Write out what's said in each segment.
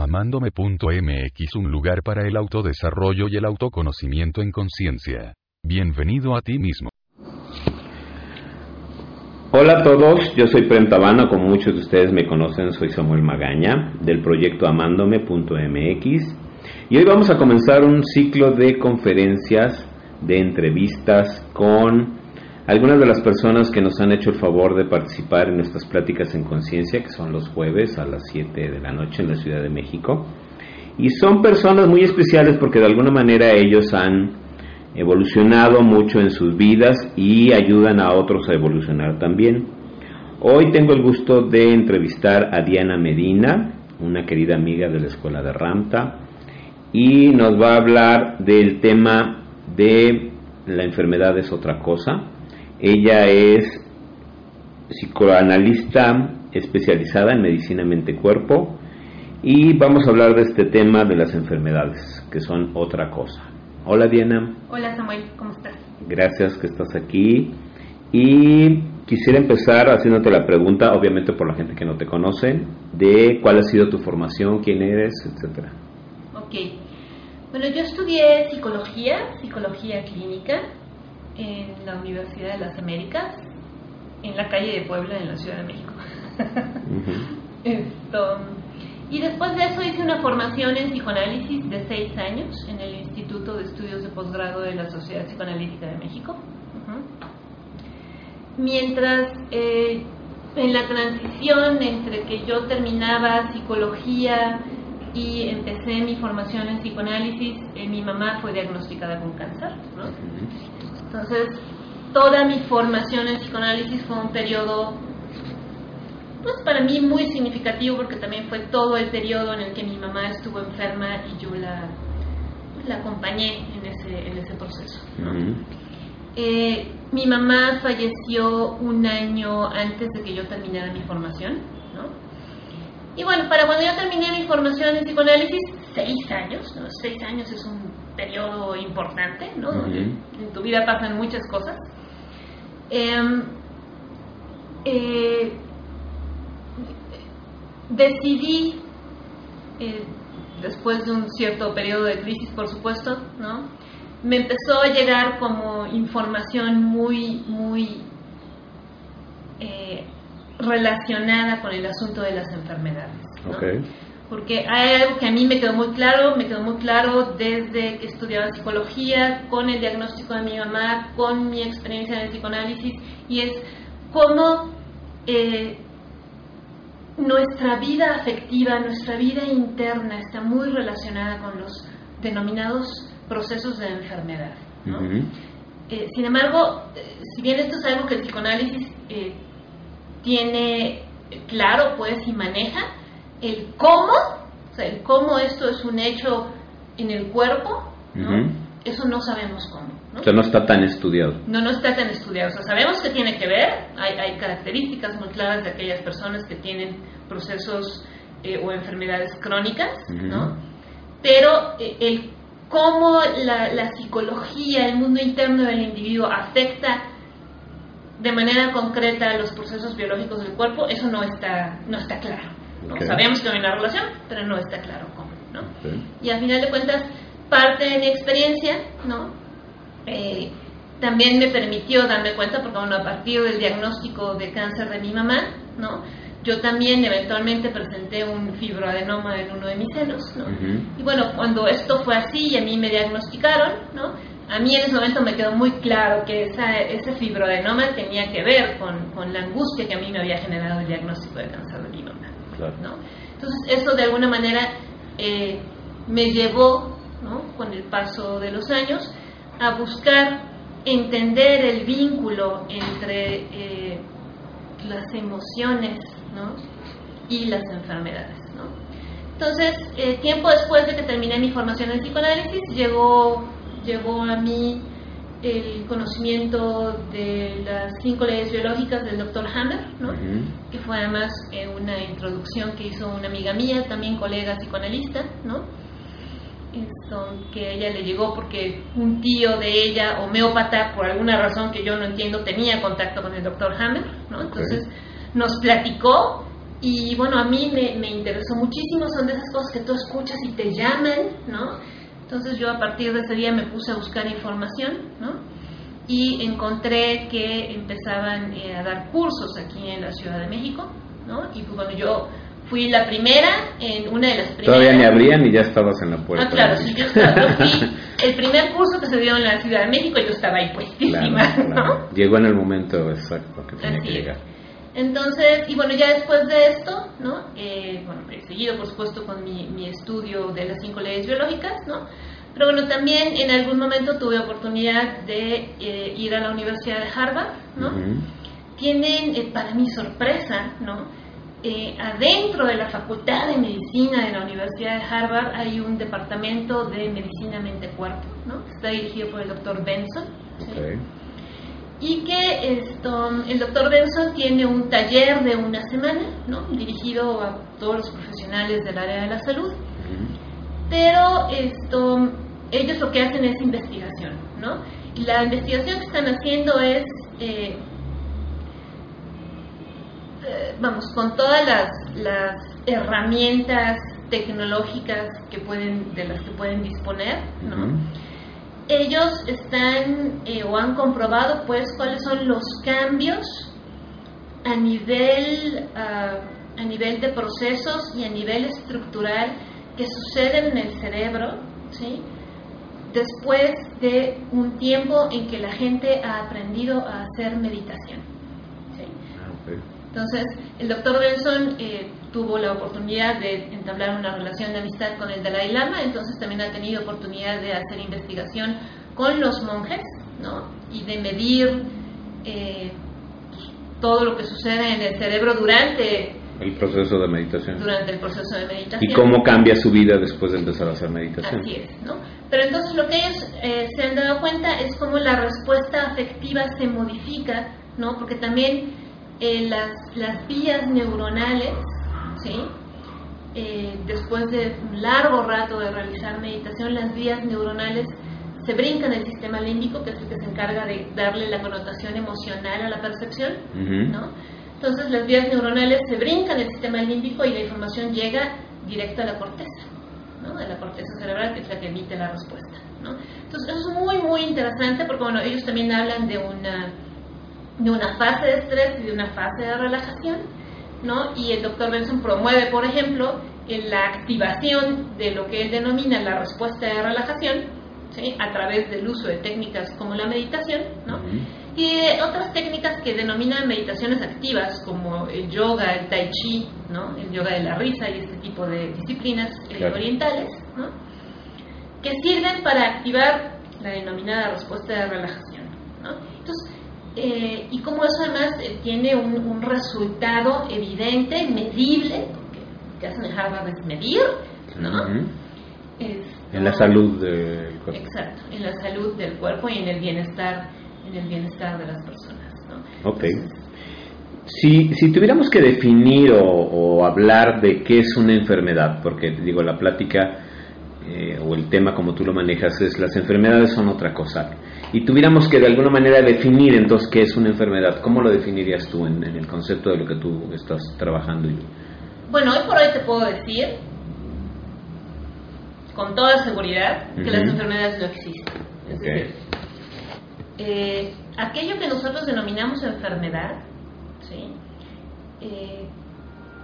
Amándome.mx un lugar para el autodesarrollo y el autoconocimiento en conciencia. Bienvenido a ti mismo. Hola a todos, yo soy Prem Tabana, como muchos de ustedes me conocen, soy Samuel Magaña del proyecto amándome.mx y hoy vamos a comenzar un ciclo de conferencias, de entrevistas con algunas de las personas que nos han hecho el favor de participar en nuestras pláticas en conciencia, que son los jueves a las 7 de la noche en la Ciudad de México. Y son personas muy especiales porque de alguna manera ellos han evolucionado mucho en sus vidas y ayudan a otros a evolucionar también. Hoy tengo el gusto de entrevistar a Diana Medina, una querida amiga de la Escuela de Ramta, y nos va a hablar del tema de la enfermedad es otra cosa ella es psicoanalista especializada en medicina mente-cuerpo y vamos a hablar de este tema de las enfermedades, que son otra cosa. Hola Diana. Hola Samuel, ¿cómo estás? Gracias que estás aquí. Y quisiera empezar haciéndote la pregunta, obviamente por la gente que no te conoce, de cuál ha sido tu formación, quién eres, etcétera. Ok. Bueno, yo estudié psicología, psicología clínica, en la Universidad de las Américas, en la calle de Puebla, en la Ciudad de México. Esto, y después de eso hice una formación en psicoanálisis de seis años en el Instituto de Estudios de Posgrado de la Sociedad Psicoanalítica de México. Mientras eh, en la transición entre que yo terminaba psicología y empecé mi formación en psicoanálisis, eh, mi mamá fue diagnosticada con cáncer. Entonces, toda mi formación en psicoanálisis fue un periodo, pues para mí muy significativo porque también fue todo el periodo en el que mi mamá estuvo enferma y yo la, la acompañé en ese, en ese proceso. Eh, mi mamá falleció un año antes de que yo terminara mi formación. ¿no? Y bueno, para cuando yo terminé mi formación en psicoanálisis, seis años, ¿no? seis años es un periodo importante, ¿no? Donde en tu vida pasan muchas cosas. Em, eh, decidí, eh, después de un cierto periodo de crisis, por supuesto, ¿no? Me empezó a llegar como información muy, muy eh, relacionada con el asunto de las enfermedades. ¿no? Porque hay algo que a mí me quedó muy claro, me quedó muy claro desde que estudiaba psicología, con el diagnóstico de mi mamá, con mi experiencia en el psicoanálisis, y es cómo eh, nuestra vida afectiva, nuestra vida interna está muy relacionada con los denominados procesos de enfermedad. Eh, sin embargo, eh, si bien esto es algo que el psicoanálisis tiene claro, pues, y maneja, el cómo, o sea, el cómo esto es un hecho en el cuerpo, eso no sabemos cómo. ¿no? O sea, no está tan estudiado. No, no está tan estudiado. O sea, sabemos que tiene que ver, hay, hay características muy claras de aquellas personas que tienen procesos eh, o enfermedades crónicas, ¿no? Pero eh, el cómo la, la psicología, el mundo interno del individuo afecta de manera concreta los procesos biológicos del cuerpo, eso no está, no está claro. Sabemos que hay una relación, pero no está claro cómo. ¿no? Y al final de cuentas, parte de mi experiencia ¿no? Eh, también me permitió darme cuenta, porque bueno, a partir del diagnóstico de cáncer de mi mamá, ¿no? yo también eventualmente presenté un fibroadenoma en uno de mis senos. ¿no? Y bueno, cuando esto fue así y a mí me diagnosticaron, ¿no? a mí en ese momento me quedó muy claro que esa, ese fibroadenoma tenía que ver con, con, la angustia que a mí me había generado el diagnóstico de cáncer de mi Entonces eso de alguna manera eh, me llevó, con el paso de los años, a buscar entender el vínculo entre eh, las emociones y las enfermedades. Entonces, eh, tiempo después de que terminé mi formación en psicoanálisis, llegó, llegó a mí el conocimiento de las cinco leyes biológicas del doctor Hammer, ¿no? que fue además eh, una introducción que hizo una amiga mía, también colega psicoanalista, ¿no? Esto, que ella le llegó porque un tío de ella, homeópata, por alguna razón que yo no entiendo, tenía contacto con el doctor Hammer, ¿no? Entonces nos platicó y bueno, a mí me, me interesó muchísimo, son de esas cosas que tú escuchas y te llaman, ¿no? Entonces yo a partir de ese día me puse a buscar información, ¿no? Y encontré que empezaban eh, a dar cursos aquí en la Ciudad de México, ¿no? Y pues, bueno, yo fui la primera en una de las primeras. Todavía ni abrían y ya estabas en la puerta. Ah, claro, sí, yo, estaba, yo fui el primer curso que se dio en la Ciudad de México, yo estaba ahí puestísima, Claro, claro. ¿no? Llegó en el momento exacto que tenía Así que es. Entonces, y bueno, ya después de esto, ¿no? Eh, bueno, seguido, por supuesto, con mi, mi estudio de las cinco leyes biológicas, ¿no? Pero bueno, también en algún momento tuve oportunidad de eh, ir a la Universidad de Harvard, ¿no? Ujú. Tienen, eh, para mi sorpresa, ¿no? Eh, adentro de la Facultad de Medicina de la Universidad de Harvard hay un departamento de Medicina Mente-Cuerpo, ¿no? Está dirigido por el doctor Benson. Y que esto, el doctor Benson tiene un taller de una semana, ¿no? dirigido a todos los profesionales del área de la salud, pero esto, ellos lo que hacen es investigación, ¿no? Y la investigación que están haciendo es, eh, eh, vamos, con todas las, las herramientas tecnológicas que pueden, de las que pueden disponer, ¿no? Ellos están eh, o han comprobado pues cuáles son los cambios a nivel ah, a nivel de procesos y a nivel estructural que suceden en el cerebro ¿sí? después de un tiempo en que la gente ha aprendido a hacer meditación ¿sí? Ah. Entonces, el doctor Benson eh, tuvo la oportunidad de entablar una relación de amistad con el Dalai Lama, entonces también ha tenido oportunidad de hacer investigación con los monjes, ¿no? Y de medir eh, pues, todo lo que sucede en el cerebro durante, El proceso de meditación. durante el proceso de meditación. Y cómo cambia su vida después de empezar a hacer meditación. Así es, ¿no? Pero entonces lo que ellos eh, se han dado cuenta es cómo la respuesta afectiva se modifica, ¿no? Porque también eh, las, las vías neuronales, ¿sí? Eh, después de un largo rato de realizar meditación, las vías neuronales se brincan el sistema límbico, que es el que se encarga de darle la connotación emocional a la percepción, Ujú. ¿no? Entonces las vías neuronales se brincan el sistema límbico y la información llega directo a la corteza, ¿no? A la corteza cerebral que es la que emite la respuesta, ¿no? Entonces eso es muy muy interesante porque bueno ellos también hablan de una de una fase de estrés y de una fase de relajación, ¿no? Y el doctor Benson promueve, por ejemplo, en la activación de lo que él denomina la respuesta de relajación, ¿sí? A través del uso de técnicas como la meditación, ¿no? Y de otras técnicas que denominan meditaciones activas, como el yoga, el tai chi, ¿no? el yoga de la risa y este tipo de disciplinas eh, Claro. orientales, ¿no? que sirven para activar la denominada respuesta de relajación. ¿no? Entonces, eh, y como eso además eh, tiene un, un resultado evidente, medible, porque que hacen en Harvard es medir, ¿no? Ujú. Es- En la salud del cuerpo. Exacto, en la salud del cuerpo y en el bienestar, en el bienestar de las personas. ¿no? Ok. Entonces, Si, si tuviéramos que definir o, o hablar de qué es una enfermedad, porque digo, la plática eh, o el tema como tú lo manejas es las enfermedades son otra cosa, y tuviéramos que de alguna manera definir entonces qué es una enfermedad, ¿cómo lo definirías tú en, en el concepto de lo que tú estás trabajando? y- Bueno, hoy por hoy te puedo decir con toda seguridad que Ujú. las enfermedades no existen. Es Ok. decir, eh, aquello que nosotros denominamos enfermedad, ¿sí? Eh,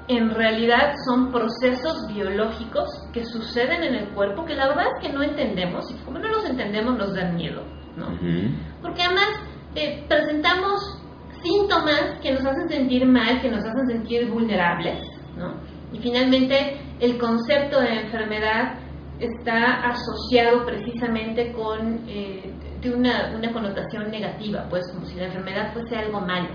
en realidad son procesos biológicos que suceden en el cuerpo que la verdad es que no entendemos y como no los entendemos nos dan miedo, ¿no? Ujú. Porque además eh, presentamos síntomas que nos hacen sentir mal, que nos hacen sentir vulnerables, ¿no? Y finalmente el concepto de enfermedad está asociado precisamente con eh, de una, una connotación negativa, pues como si la enfermedad fuese algo malo,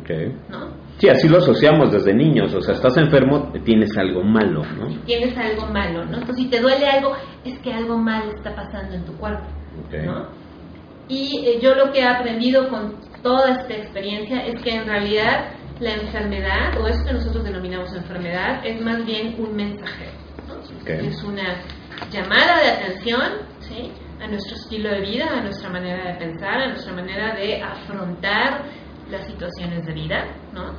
Okay. ¿no? Sí, así lo asociamos desde niños, o sea, estás enfermo, tienes algo malo, ¿no? Tienes algo malo, ¿no? Entonces, si te duele algo, es que algo malo está pasando en tu cuerpo, Okay. ¿no? Y eh, yo lo que he aprendido con toda esta experiencia es que en realidad la enfermedad, o eso que nosotros denominamos enfermedad, es más bien un mensajero, ¿no? Es una llamada de atención, ¿sí? A nuestro estilo de vida, a nuestra manera de pensar, a nuestra manera de afrontar las situaciones de vida, ¿no?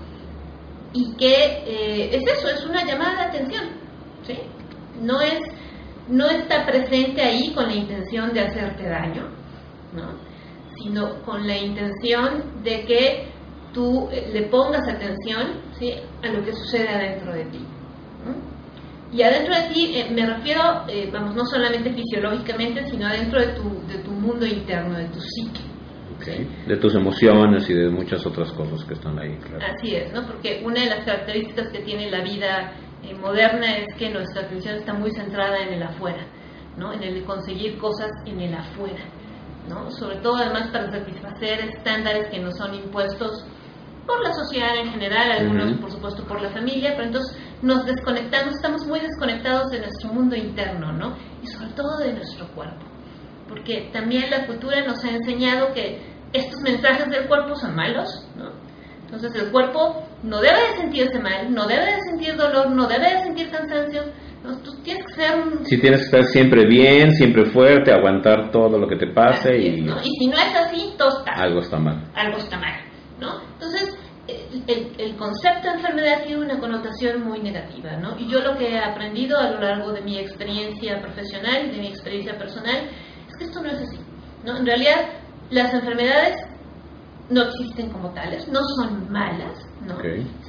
y que eh, es eso, es una llamada de atención, ¿sí? No es, no está presente ahí con la intención de hacerte daño, ¿no? Sino con la intención de que tú eh, le pongas atención, ¿sí? A lo que sucede adentro de ti. ¿no? Y adentro de ti eh, me refiero, eh, vamos, no solamente fisiológicamente, sino adentro de tu, de tu mundo interno, de tu psique. Okay. De tus emociones y de muchas otras cosas que están ahí, claro. Así es, ¿no? Porque una de las características que tiene la vida eh, moderna es que nuestra atención está muy centrada en el afuera, ¿no? En el conseguir cosas en el afuera, ¿no? Sobre todo además para satisfacer estándares que nos son impuestos por la sociedad en general, algunos por supuesto por la familia, pero entonces nos desconectamos, estamos muy desconectados de nuestro mundo interno, ¿no? Y sobre todo de nuestro cuerpo. Porque también la cultura nos ha enseñado que estos mensajes del cuerpo son malos, ¿no? Entonces el cuerpo no debe de sentirse mal, no debe de sentir dolor, no debe de sentir cansancio. ¿No? Tú tienes que ser un... Sí, tienes que estar siempre bien, siempre fuerte, aguantar todo lo que te pase y. Y si no es así, todo está algo está mal. algo está mal, ¿no? Entonces, el, el- el concepto de enfermedad tiene una connotación muy negativa, ¿no? Y yo lo que he aprendido a lo largo de mi experiencia profesional y de mi experiencia personal es que esto no es así, ¿no? En realidad, las enfermedades no existen como tales, no son malas, ¿no?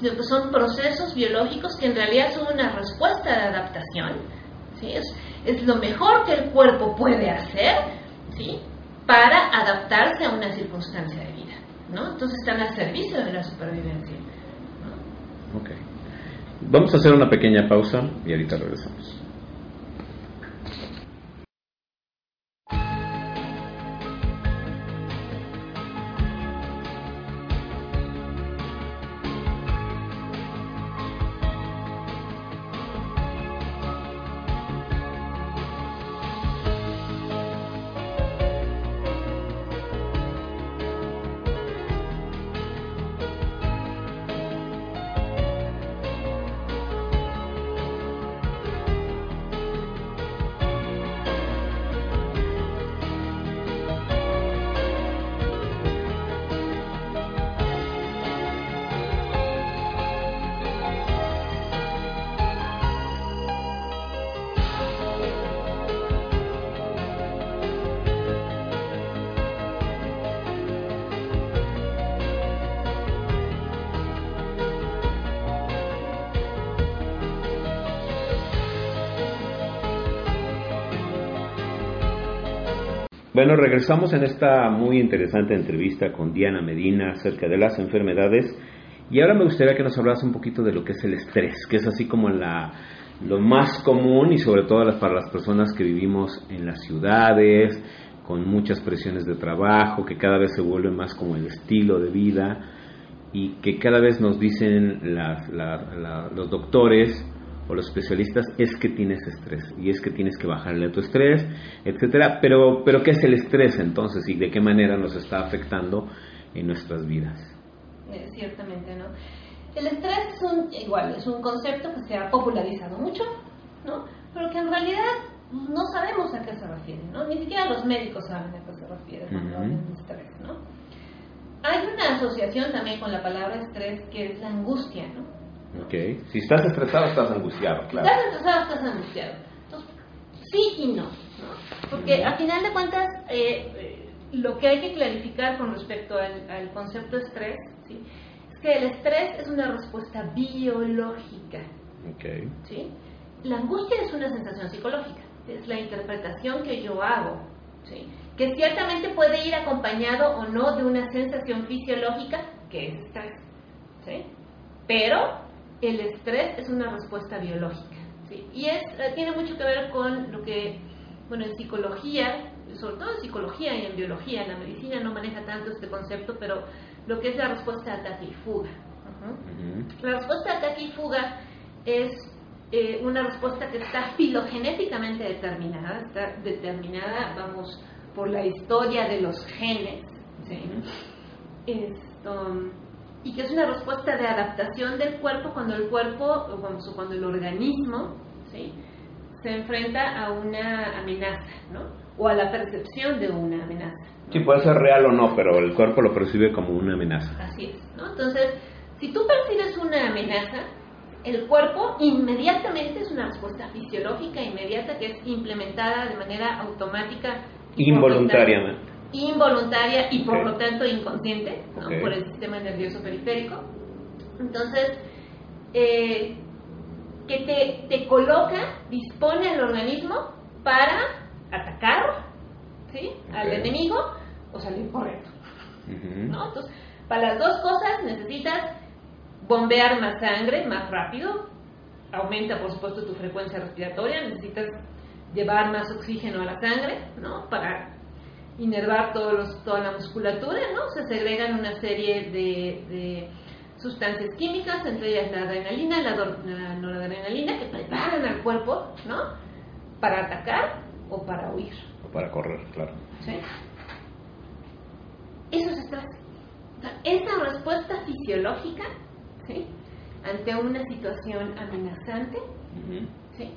Sino que son procesos biológicos que en realidad son una respuesta de adaptación, ¿sí? Es, es lo mejor que el cuerpo puede hacer, ¿sí? Para adaptarse a una circunstancia de vida, ¿no? Entonces están al servicio de la supervivencia. ¿no? Ok. Vamos a hacer una pequeña pausa y ahorita regresamos. Bueno, regresamos en esta muy interesante entrevista con Diana Medina acerca de las enfermedades. Y ahora me gustaría que nos hablas un poquito de lo que es el estrés, que es así como la, lo más común y sobre todo para las personas que vivimos en las ciudades, con muchas presiones de trabajo, que cada vez se vuelve más como el estilo de vida y que cada vez nos dicen los doctores o los especialistas es que tienes estrés y es que tienes que bajarle a tu estrés, etcétera. Pero, pero ¿qué es el estrés entonces y de qué manera nos está afectando en nuestras vidas? Eh, ciertamente, ¿no? El estrés es un, igual, es un concepto que se ha popularizado mucho, ¿no? Pero que en realidad no sabemos a qué se refiere, ¿no? Ni siquiera los médicos saben a qué se refiere cuando hablan de estrés, ¿no? Hay una asociación también con la palabra estrés que es la angustia, ¿no? ¿Ok? Si estás estresado, estás angustiado, claro. Estás estresado, estás angustiado. Entonces, sí y no, ¿no? Porque a final de cuentas, eh, eh, lo que hay que clarificar con respecto al, al concepto de estrés, ¿sí? es que el estrés es una respuesta biológica, Ok. ¿sí? La angustia es una sensación psicológica, es la interpretación que yo hago, ¿sí? que ciertamente puede ir acompañado o no de una sensación fisiológica que es estrés, ¿sí? pero el estrés es una respuesta biológica, ¿sí? y es, eh, tiene mucho que ver con lo que, bueno, en psicología, sobre todo en psicología y en biología, en la medicina no maneja tanto este concepto, pero lo que es la respuesta de ataque y fuga. La respuesta de ataque y fuga es eh, una respuesta que está filogenéticamente determinada, está determinada, vamos, por la historia de los genes, Esto, y que es una respuesta de adaptación del cuerpo cuando el cuerpo, vamos, cuando el organismo, ¿sí? se enfrenta a una amenaza, ¿no? O a la percepción de una amenaza. Sí, puede ser real o no, pero el cuerpo lo percibe como una amenaza. Así es, ¿no? Entonces, si tú percibes una amenaza, el cuerpo inmediatamente es una respuesta fisiológica inmediata que es implementada de manera automática. Involuntariamente. Involuntaria y por lo tanto inconsciente ¿no? por el sistema nervioso periférico. Entonces, eh, que te, te coloca, dispone el organismo para atacar ¿sí? al enemigo o salir. ¿no? Entonces, para las dos cosas necesitas bombear más sangre más rápido, aumenta por supuesto tu frecuencia respiratoria, necesitas llevar más oxígeno a la sangre, ¿no? Para inervar todos toda la musculatura, ¿no? Se segregan una serie de sustancias químicas, entre ellas la adrenalina, la, la noradrenalina, que preparan al cuerpo, ¿no? Para atacar o para huir. O para correr, claro. ¿Sí? Eso es estrés. esa respuesta fisiológica, ¿sí? Ante una situación amenazante, ¿sí?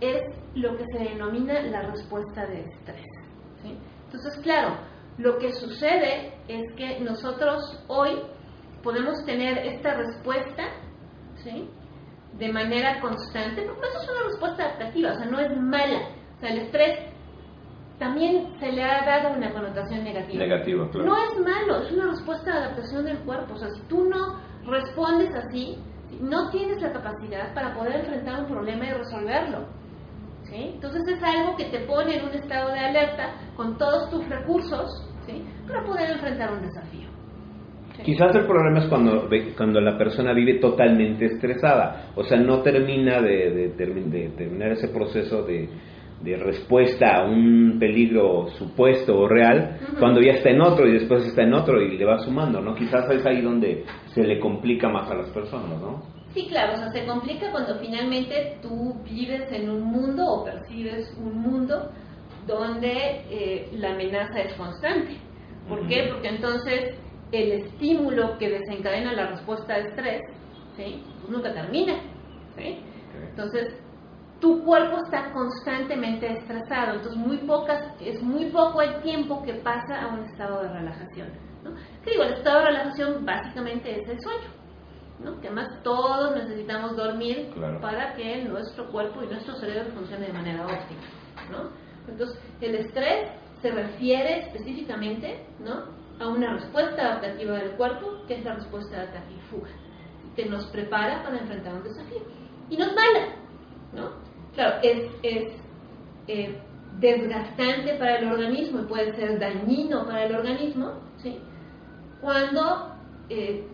Es lo que se denomina la respuesta de estrés. ¿sí? Entonces, claro, lo que sucede es que nosotros hoy podemos tener esta respuesta, ¿sí? De manera constante, porque eso es una respuesta adaptativa, o sea, no es mala. O sea, el estrés también se le ha dado una connotación negativa. Negativa, claro. No es malo, es una respuesta de adaptación del cuerpo. O sea, si tú no respondes así, no tienes la capacidad para poder enfrentar un problema y resolverlo. ¿Sí? Entonces es algo que te pone en un estado de alerta con todos tus recursos ¿sí? para poder enfrentar un desafío. Quizás el problema es cuando, cuando la persona vive totalmente estresada, o sea, no termina de, terminar ese proceso de, respuesta a un peligro supuesto o real, cuando ya está en otro y después está en otro y le va sumando, ¿no? Quizás es ahí donde se le complica más a las personas, ¿no? Sí, claro, o sea, se complica cuando finalmente tú vives en un mundo o percibes un mundo donde eh, la amenaza es constante. ¿Por qué? Porque entonces el estímulo que desencadena la respuesta de estrés, ¿sí? Pues nunca termina. ¿sí? Entonces, tu cuerpo está constantemente estresado, entonces muy pocas, es muy poco el tiempo que pasa a un estado de relajación. ¿no? ¿Qué digo? El estado de relajación básicamente es el sueño. ¿No? Que además todos necesitamos dormir para que nuestro cuerpo y nuestro cerebro funcione de manera óptima. ¿no? Entonces, el estrés se refiere específicamente ¿no? a una respuesta adaptativa del cuerpo, que es la respuesta de ataque y fuga, que nos prepara para enfrentar un desafío. Y nos mala, ¿no? Claro, es, es eh, desgastante para el organismo y puede ser dañino para el organismo, ¿sí? Cuando eh,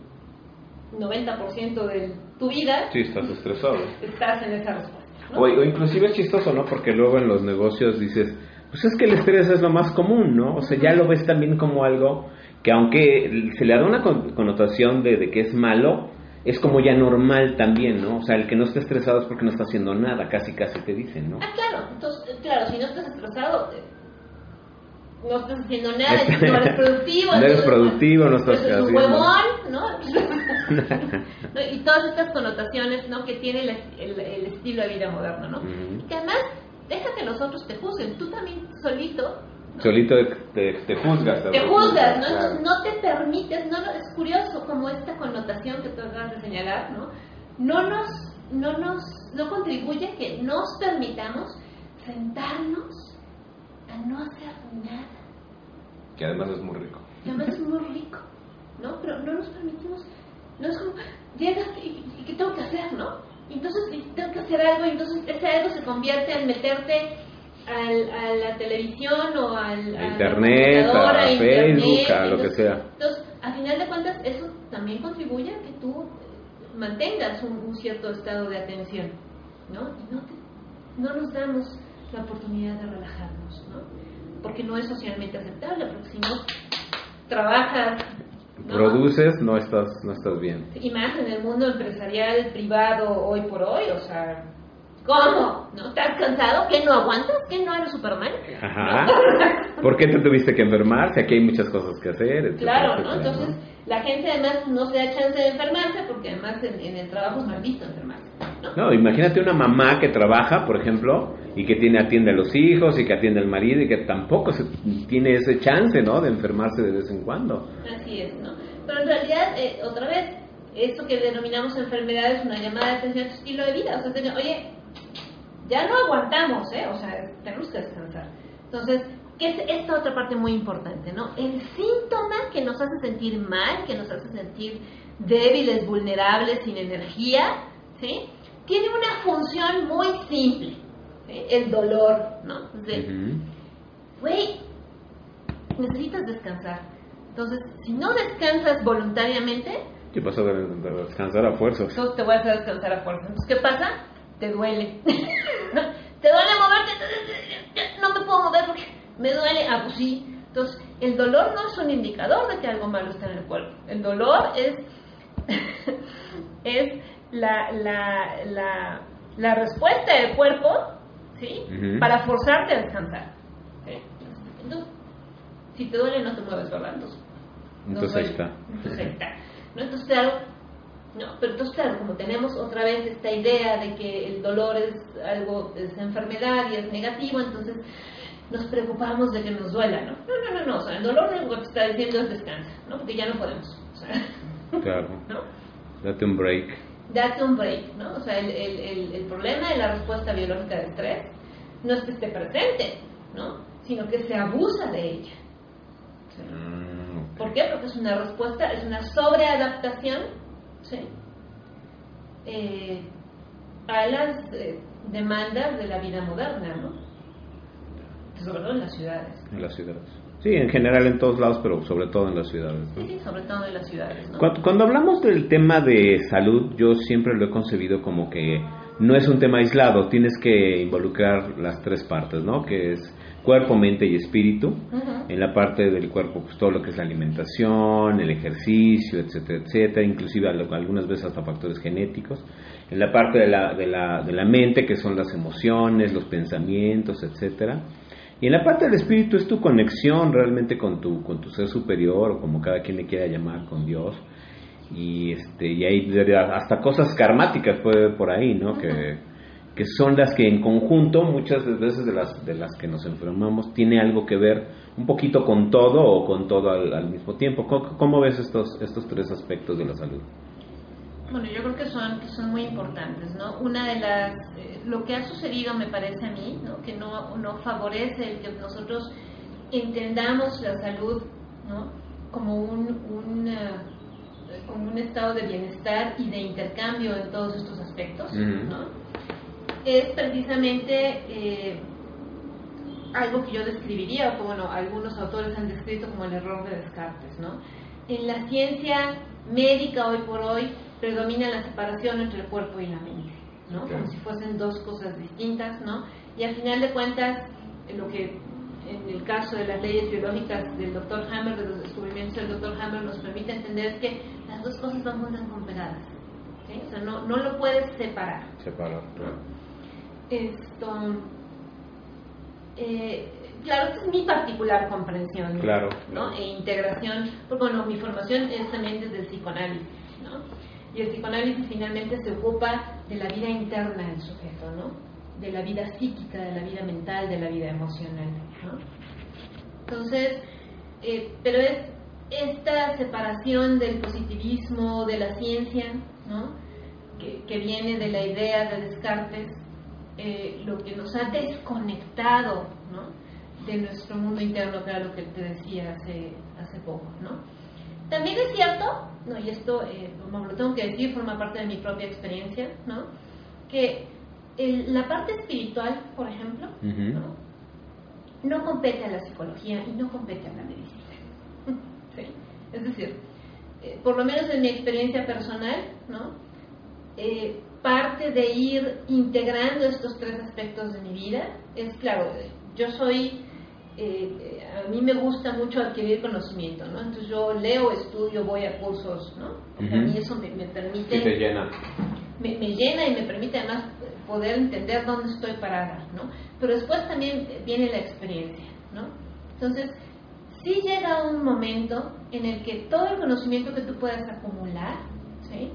90% de tu vida... Sí, estás estresado. Estás en esa respuesta. O, o inclusive es chistoso, ¿no? Porque luego en los negocios dices pues es que el estrés es lo más común, ¿no? O sea, ya lo ves también como algo que aunque se le da una connotación de, que es malo, es como ya normal también, ¿no? O sea, el que no esté estresado es porque no está haciendo nada, casi casi te dicen, ¿no? Ah, claro, entonces, claro, si no estás estresado, no estás haciendo nada, no eres productivo. no eres productivo, no estás haciendo. un huevón, ¿no? y todas estas connotaciones, ¿no? Que tiene el, estilo de vida moderno, ¿no? Y que además deja que los otros te juzguen, tú también solito. Solito te, te, juzgas. Te juzgas, ¿no? no te permites, no, es curioso como esta connotación que tú acabas de señalar, ¿no? No nos, no nos, no contribuye a que nos permitamos sentarnos a no hacer nada. Que además es muy rico. Que además es muy rico, ¿no? Pero no nos permitimos, no es como, llegas y, y ¿qué tengo que hacer, no? entonces tengo que hacer algo, entonces ese algo se convierte en meterte al, a la televisión o al, internet, a, Facebook, a lo que sea. Entonces, a final de cuentas, eso también contribuye a que tú mantengas un, cierto estado de atención, ¿no? Y no, no nos damos la oportunidad de relajarnos, ¿no? Porque no es socialmente aceptable, porque si no trabajas produces, no estás, no estás bien. Y más en el mundo empresarial privado hoy por hoy, o sea, ¿cómo? ¿No? ¿Estás cansado? ¿Que no aguantas? ¿Que no eres Superman? Ajá. ¿Por qué te tuviste que enfermar? Si aquí hay muchas cosas que hacer. claro, ¿no? Entonces, la gente además no se da chance de enfermarse porque además en, el trabajo es mal visto enfermarse. ¿No? imagínate una mamá que trabaja, por ejemplo, y que tiene atiende a los hijos y que atiende al marido y que tampoco se, tiene ese chance, ¿no? De enfermarse de vez en cuando. Así es, ¿no? Pero en realidad, eh, otra vez, esto que denominamos enfermedad es una llamada de atención a tu estilo de vida. O sea, oye, ya no aguantamos, ¿eh? O sea, tenemos que descansar. Entonces, ¿qué es esta otra parte muy importante, ¿no? El síntoma que nos hace sentir mal, que nos hace sentir débiles, vulnerables, sin energía, ¿sí? Tiene una función muy simple el dolor, ¿no? güey, necesitas descansar. Entonces, si no descansas voluntariamente... ¿Qué pasa de descansar a fuerzas? Entonces te voy a descansar a fuerzas. Entonces, ¿qué pasa? Te duele. ¿Te duele moverte? No me puedo mover porque me duele. Ah, pues sí. Entonces, el dolor no es un indicador de que algo malo está en el cuerpo. El dolor es, es la, la, la, la respuesta del cuerpo ¿sí? Para forzarte a descansar. Entonces, si te duele, no te mueves, ¿verdad? Entonces, ahí está. Entonces ahí está. ¿no? Entonces, claro, no, pero entonces, claro, como tenemos otra vez esta idea de que el dolor es algo, es enfermedad y es negativo, entonces nos preocupamos de que nos duela, ¿no? No, no, no, no, o sea, el dolor lo que te está diciendo es descansa, ¿no? Porque ya no podemos, o sea, Claro. ¿no? Date un break date un break, ¿no? O sea, el, el, el, problema de la respuesta biológica de estrés no es que esté presente, ¿no? Sino que se abusa de ella. Mm, ¿Por qué? Porque es una respuesta, es una sobreadaptación, ¿sí? Eh, a las eh, demandas de la vida moderna, ¿no? Sobre todo en las ciudades. En las ciudades. Sí, en general en todos lados, pero sobre todo en las ciudades. Sí, sí, sobre todo en las ciudades. Cuando, hablamos del tema de salud, yo siempre lo he concebido como que no es un tema aislado, tienes que involucrar las tres partes, ¿no? Que es cuerpo, mente y espíritu. En la parte del cuerpo, pues todo lo que es la alimentación, el ejercicio, etcétera, etcétera, inclusive algunas veces hasta factores genéticos. En la parte de la, de la, de la mente, que son las emociones, los pensamientos, etcétera y en la parte del espíritu es tu conexión realmente con tu, con tu ser superior o como cada quien le quiera llamar, con Dios. Y, este, y hay hasta cosas karmáticas puede haber por ahí, ¿no? Que, que son las que en conjunto, muchas veces de las, de las que nos enfermamos, tiene algo que ver un poquito con todo o con todo al, mismo tiempo. ¿Cómo, ¿Cómo, ves estos, estos tres aspectos de la salud? Bueno, yo creo que son, que son muy importantes, ¿no? Una de las, eh, lo que ha sucedido me parece a mí, ¿no? Que no, no favorece el que nosotros entendamos la salud, ¿no? Como un, un eh, como un estado de bienestar y de intercambio en todos estos aspectos, ¿no? Es precisamente eh, algo que yo describiría, o bueno, algunos autores han descrito como el error de Descartes, ¿no? En la ciencia médica hoy por hoy predomina la separación entre el cuerpo y la mente, ¿no? Como si fuesen dos cosas distintas, ¿no? Y al final de cuentas, lo que en el caso de las leyes biológicas del doctor Hammer, de los descubrimientos del doctor Hammer, nos permite entender es que las dos cosas van juntas con pegadas. ¿sí? O sea, no, no lo puedes separar. Separar, claro. Esto. Eh, claro, esta es mi particular comprensión claro, ¿no? e integración, porque bueno, mi formación es también desde el psicoanálisis. Y el psicoanálisis finalmente se ocupa de la vida interna del sujeto, ¿no? De la vida psíquica, de la vida mental, de la vida emocional, ¿no? Entonces, eh, pero es esta separación del positivismo, de la ciencia, ¿no? Que, viene de la idea de Descartes, eh, lo que nos ha desconectado, ¿no? De nuestro mundo interno, que era lo que te decía hace, hace poco, ¿no? También es cierto, ¿no? y esto eh, lo tengo que decir, forma parte de mi propia experiencia, ¿no? que la parte espiritual, por ejemplo, ¿no? compete a la psicología y no compete a la medicina. ¿Sí? Es decir, eh, por lo menos en mi experiencia personal, ¿no? Eh, parte de ir integrando estos tres aspectos de mi vida es, claro, yo soy eh, a mí me gusta mucho adquirir conocimiento, ¿no? Entonces yo leo, estudio, voy a cursos, ¿no? A mí eso me, permite... te llena. Me, me, llena y me permite además poder entender dónde estoy parada, ¿no? Pero después también viene la experiencia, ¿no? Entonces, sí llega un momento en el que todo el conocimiento que tú puedas acumular, ¿sí?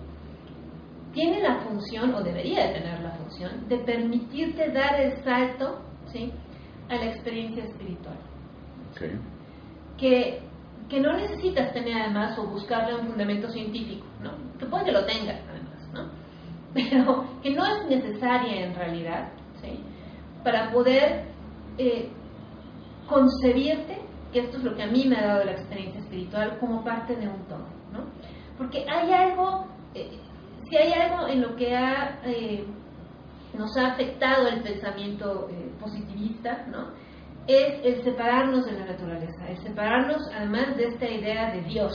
Tiene la función, o debería de tener la función, de permitirte dar el salto, ¿sí? A la experiencia espiritual. Que, que no necesitas tener además o buscarle un fundamento científico, ¿no? Que puede que lo tengas además, ¿no? Pero que no es necesaria en realidad, ¿sí? Para poder eh, concebirte, que esto es lo que a mí me ha dado la experiencia espiritual, como parte de un todo, ¿no? Porque hay algo, eh, si hay algo en lo que ha, eh, nos ha afectado el pensamiento positivista, ¿no? es el separarnos de la naturaleza, el separarnos además de esta idea de Dios,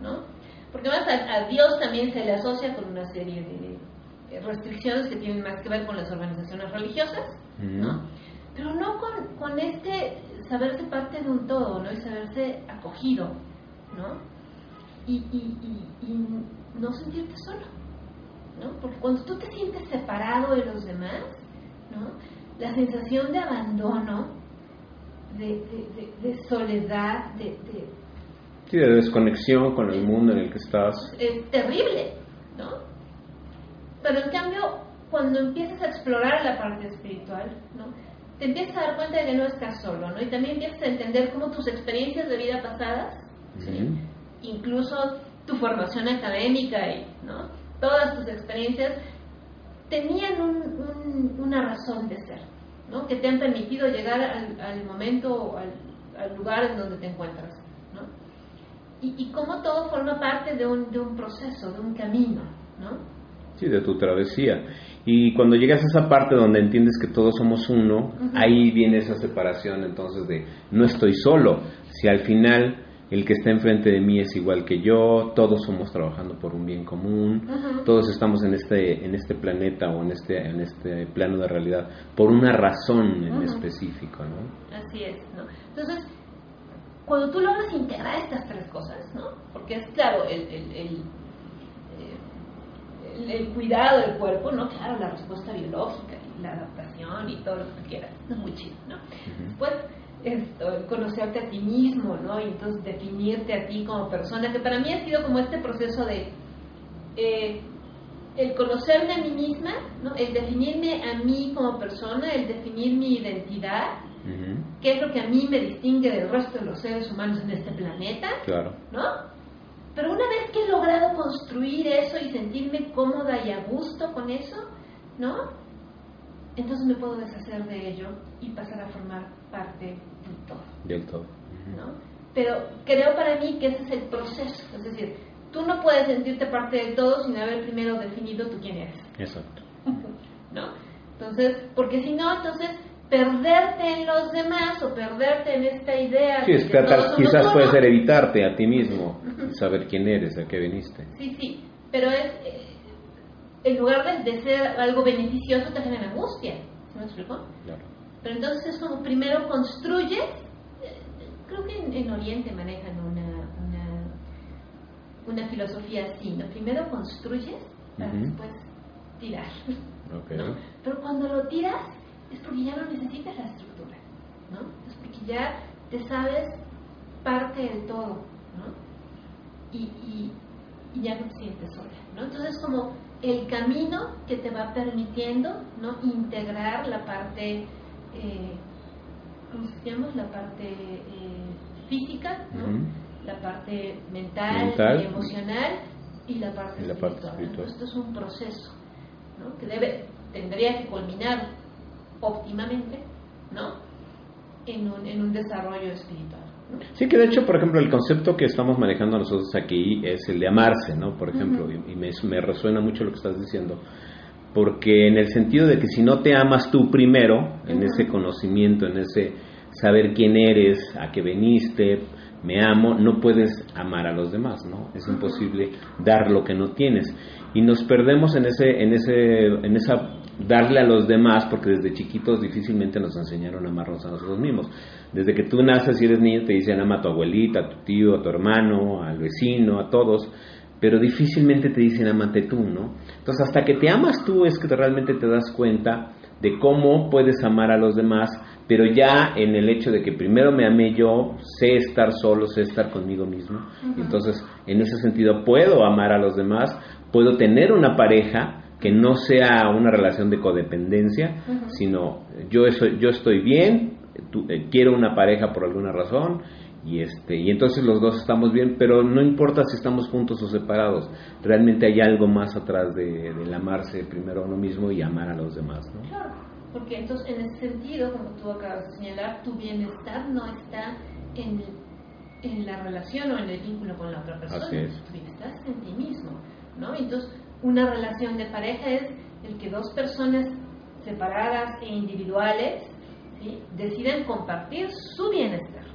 ¿no? Porque además a, Dios también se le asocia con una serie de restricciones que tienen más que ver con las organizaciones religiosas, ¿no? Pero no con, con este saberse parte de un todo, ¿no? Y saberse acogido, ¿no? Y, y, y no sentirte solo, ¿no? Porque cuando tú te sientes separado de los demás, ¿no? La sensación de abandono, de, soledad, de, Sí, de desconexión con el mundo en el que estás. Es terrible, ¿no? Pero en cambio, cuando empiezas a explorar la parte espiritual, ¿no? Te empiezas a dar cuenta de que no estás solo, ¿no? Y también empiezas a entender cómo tus experiencias de vida pasadas, incluso tu formación académica y, ¿no? Todas tus experiencias tenían una razón de ser que te han permitido llegar al, momento, al, al, lugar en donde te encuentras. ¿no? Y, y cómo todo forma parte de un, de un proceso, de un camino. ¿no? Sí, de tu travesía. Y cuando llegas a esa parte donde entiendes que todos somos uno, ahí viene esa separación entonces de no estoy solo. Si al final el que está enfrente de mí es igual que yo, todos somos trabajando por un bien común, todos estamos en este, en este planeta o en este, en este plano de realidad por una razón en específico, ¿no? Así es, ¿no? Entonces, cuando tú logras integrar estas tres cosas, ¿no? Porque es claro, el, el, el, el, el cuidado del cuerpo, ¿no? Claro, la respuesta biológica y la adaptación y todo lo que tú quieras, es muy chido, ¿no? Después esto, conocerte a ti mismo, ¿no? Y entonces definirte a ti como persona, que para mí ha sido como este proceso de eh, el conocerme a mí misma, ¿no? El definirme a mí como persona, el definir mi identidad, qué es lo que a mí me distingue del resto de los seres humanos en este planeta, claro. ¿no? Pero una vez que he logrado construir eso y sentirme cómoda y a gusto con eso, ¿no? Entonces me puedo deshacer de ello y pasar a formar parte del todo. Del todo. ¿no? Pero creo para mí que ese es el proceso. Es decir, tú no puedes sentirte parte del todo sin haber primero definido tú quién eres. Exacto. ¿No? Entonces, porque si no, entonces perderte en los demás o perderte en esta idea. Sí, es que quizás puede ser evitarte a ti mismo, saber quién eres, a qué viniste. Sí, sí, pero es, eh, en lugar de, ser algo beneficioso, te genera angustia. ¿Se me explicó? Claro. Pero entonces es como primero construyes, creo que en, Oriente manejan una, una, una, filosofía así, ¿no? Primero construyes para después tirar. Pero cuando lo tiras es porque ya no necesitas la estructura, ¿no? Es porque ya te sabes parte del todo, ¿no? Y, y, y ya no te sientes sola, ¿no? Entonces como el camino que te va permitiendo, ¿no? Integrar la parte eh, ¿cómo se llama? La parte eh, física, la parte mental, emocional y la parte, espiritual. Esto es un proceso que debe, tendría que culminar óptimamente ¿no? en, un, en un desarrollo espiritual. Sí, que de hecho, por ejemplo, el concepto que estamos manejando nosotros aquí es el de amarse, ¿no? Por ejemplo, y, me, me, resuena mucho lo que estás diciendo, porque en el sentido de que si no te amas tú primero, en ese conocimiento, en ese saber quién eres, a qué veniste, me amo, no puedes amar a los demás, ¿no? Es imposible dar lo que no tienes. Y nos perdemos en ese, en ese, en esa darle a los demás, porque desde chiquitos difícilmente nos enseñaron a amarnos a nosotros mismos. Desde que tú naces y eres niño te dicen ama a tu abuelita, a tu tío, a tu hermano, al vecino, a todos, pero difícilmente te dicen amate tú, ¿no? Entonces hasta que te amas tú es que realmente te das cuenta de cómo puedes amar a los demás, pero ya en el hecho de que primero me amé yo, sé estar solo, sé estar conmigo mismo, entonces en ese sentido puedo amar a los demás, puedo tener una pareja que no sea una relación de codependencia, sino yo, yo estoy bien, eh, quiero una pareja por alguna razón, y este y entonces los dos estamos bien pero no importa si estamos juntos o separados realmente hay algo más atrás de, del amarse primero a uno mismo y amar a los demás ¿no? claro porque entonces en ese sentido como tú acabas de señalar tu bienestar no está en, en la relación o en el vínculo con la otra persona Así es. tu bienestar está en ti mismo no entonces una relación de pareja es el que dos personas separadas e individuales ¿sí? deciden compartir su bienestar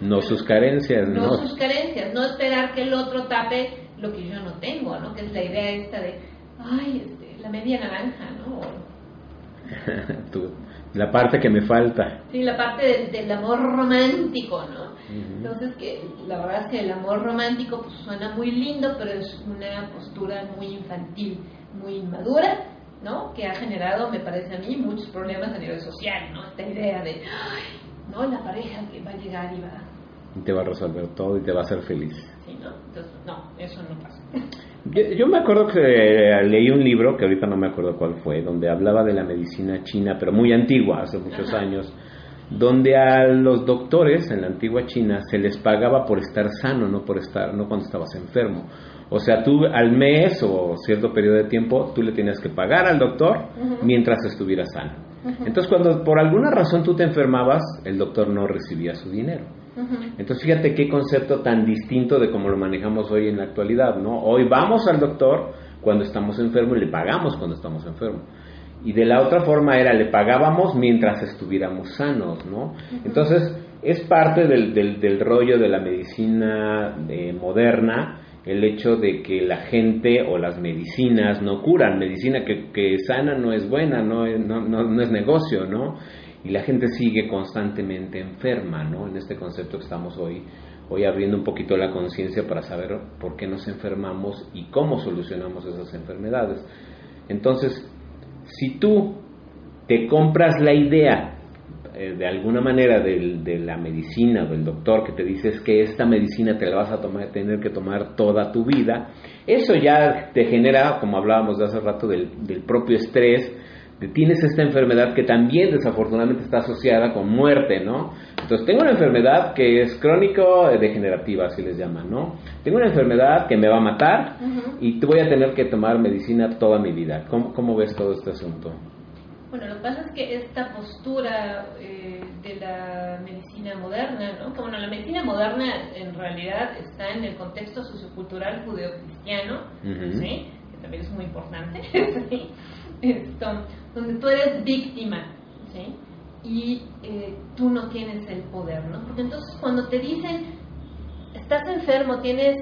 ¿no? sus carencias, ¿no? sus carencias, no esperar que el otro tape lo que yo no tengo, ¿no? Que es la idea esta de, ay, este, la media naranja, ¿no? la parte que me falta. Sí, la parte del, amor romántico, ¿no? Entonces, que la verdad es que el amor romántico pues, suena muy lindo, pero es una postura muy infantil, muy inmadura, ¿no? Que ha generado, me parece a mí, muchos problemas a nivel social, ¿no? Esta idea de, ay, ¿no? La pareja que va a llegar y va... Y te va a resolver todo y te va a hacer feliz. Sí, ¿no? Entonces, no, eso no pasa. Yo, me acuerdo que leí un libro, que ahorita no me acuerdo cuál fue, donde hablaba de la medicina china, pero muy antigua, hace muchos años, donde a los doctores en la antigua China se les pagaba por estar sano, no por estar, no cuando estabas enfermo. O sea, tú al mes o cierto periodo de tiempo, tú le tenías que pagar al doctor mientras estuviera sano. Entonces, cuando por alguna razón tú te enfermabas, el doctor no recibía su dinero. Entonces, fíjate qué concepto tan distinto de cómo lo manejamos hoy en la actualidad, ¿no? Hoy vamos al doctor cuando estamos enfermos y le pagamos cuando estamos enfermos. Y de la otra forma era, le pagábamos mientras estuviéramos sanos, ¿no? Entonces, es parte del, del, rollo de la medicina eh, moderna el hecho de que la gente o las medicinas no curan, medicina que, que sana no es buena, no, no, no, es negocio, ¿no? Y la gente sigue constantemente enferma, ¿no? En este concepto que estamos hoy, hoy abriendo un poquito la conciencia para saber por qué nos enfermamos y cómo solucionamos esas enfermedades. Entonces, si tú te compras la idea eh, de alguna manera de la medicina o del doctor que te dice que esta medicina te la vas a tomar, tener que tomar toda tu vida, eso ya te genera, como hablábamos de hace rato, del, propio estrés, de tienes esta enfermedad que también desafortunadamente está asociada con muerte, ¿no? Entonces tengo una enfermedad que es crónico-degenerativa, así les llaman, ¿no? Tengo una enfermedad que me va a matar y voy a tener que tomar medicina toda mi vida. ¿Cómo, cómo ves todo este asunto? Bueno, lo que pasa es que esta postura eh, de la medicina moderna, ¿no? Que, bueno, la medicina moderna en realidad está en el contexto sociocultural judeocristiano, ¿sí? Que también es muy importante, ¿sí? Esto, donde tú eres víctima, ¿sí? Y eh, tú no tienes el poder, ¿no? Porque entonces cuando te dicen, estás enfermo, tienes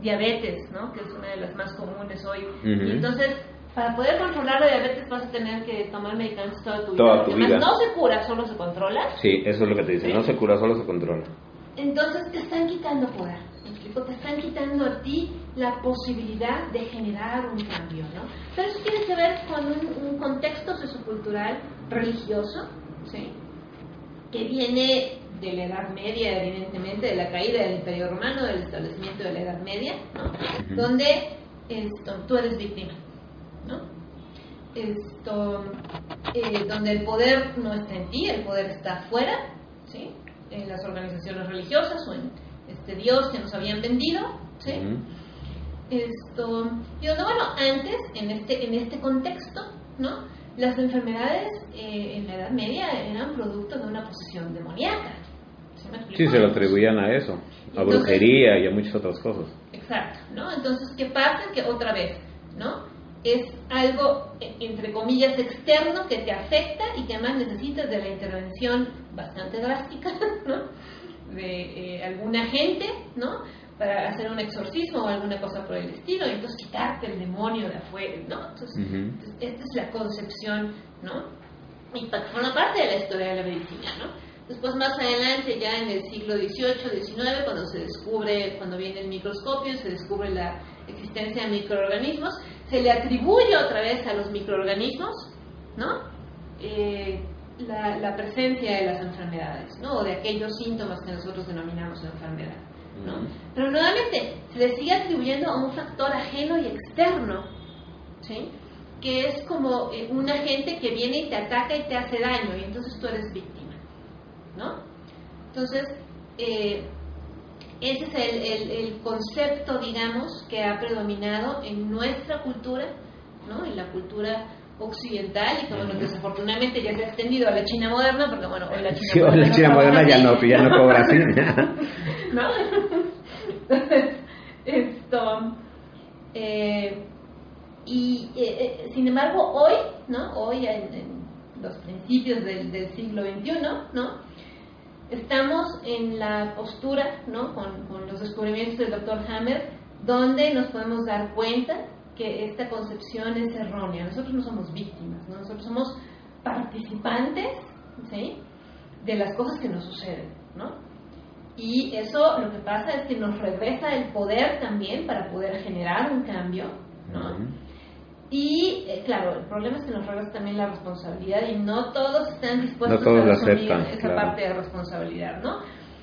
diabetes, ¿no? Que es una de las más comunes hoy, y entonces para poder controlar la diabetes vas a tener que tomar medicamentos toda tu vida. Toda tu vida. No se cura, solo se controla. Sí, eso es lo que te dicen. No se cura, solo se controla. Entonces te están quitando poder. ¿Me explico? Te están quitando a ti la posibilidad de generar un cambio, ¿no? Pero eso tiene que ver con un, contexto sociocultural religioso, ¿sí? Que viene de la Edad Media, evidentemente, de la caída del Imperio Romano, del establecimiento de la Edad Media, ¿no? Donde esto, tú eres víctima ¿no? Esto, eh, donde el poder no está en ti, el poder está afuera, ¿sí? En las organizaciones religiosas o en este Dios que nos habían vendido, ¿sí? Esto, y donde, bueno, antes, en este, en este contexto, ¿no? Las enfermedades eh, en la Edad Media eran producto de una posesión demoníaca. ¿sí, se lo atribuían a eso, a brujería y a muchas otras cosas. Exacto, ¿no? Entonces, ¿qué pasa? Que otra vez, ¿no? Es algo, entre comillas, externo que te afecta y que además necesitas de la intervención bastante drástica, ¿no? De eh, alguna gente, ¿no? para hacer un exorcismo o alguna cosa por el estilo, y entonces quitarte el demonio de afuera, ¿no? Entonces, esta es la concepción, ¿no? Y forma parte de la historia de la medicina, ¿no? Después más adelante, ya en el siglo XVIII, XIX, cuando se descubre, cuando viene el microscopio, se descubre la existencia de microorganismos, se le atribuye otra vez a los microorganismos, ¿no? Eh, la, presencia de las enfermedades, ¿no? O de aquellos síntomas que nosotros denominamos enfermedad, ¿no? Pero nuevamente se le sigue atribuyendo a un factor ajeno y externo, ¿sí? Que es como eh, un agente que viene y te ataca y te hace daño y entonces tú eres víctima, ¿no? Entonces, eh, ese es el, el, concepto, digamos, que ha predominado en nuestra cultura, ¿no? En la cultura occidental y que bueno, desafortunadamente ya se ha extendido a la China moderna, porque bueno, hoy la China moderna, la China moderna ya, no, ya no cobra así. ¿No? Entonces, esto... Eh, y eh, eh, sin embargo, hoy, ¿no? Hoy, en, los principios del, del, siglo XXI, ¿no? Estamos en la postura, ¿no? Con, los descubrimientos del doctor Hammer, donde nos podemos dar cuenta que esta concepción es errónea. Nosotros no somos víctimas, nosotros somos participantes de las cosas que nos suceden. ¿no? Y eso lo que pasa es que nos regresa el poder también para poder generar un cambio. ¿no? Y eh, claro, el problema es que nos regresa también la responsabilidad y no todos están dispuestos a asumir esa parte de responsabilidad, ¿no?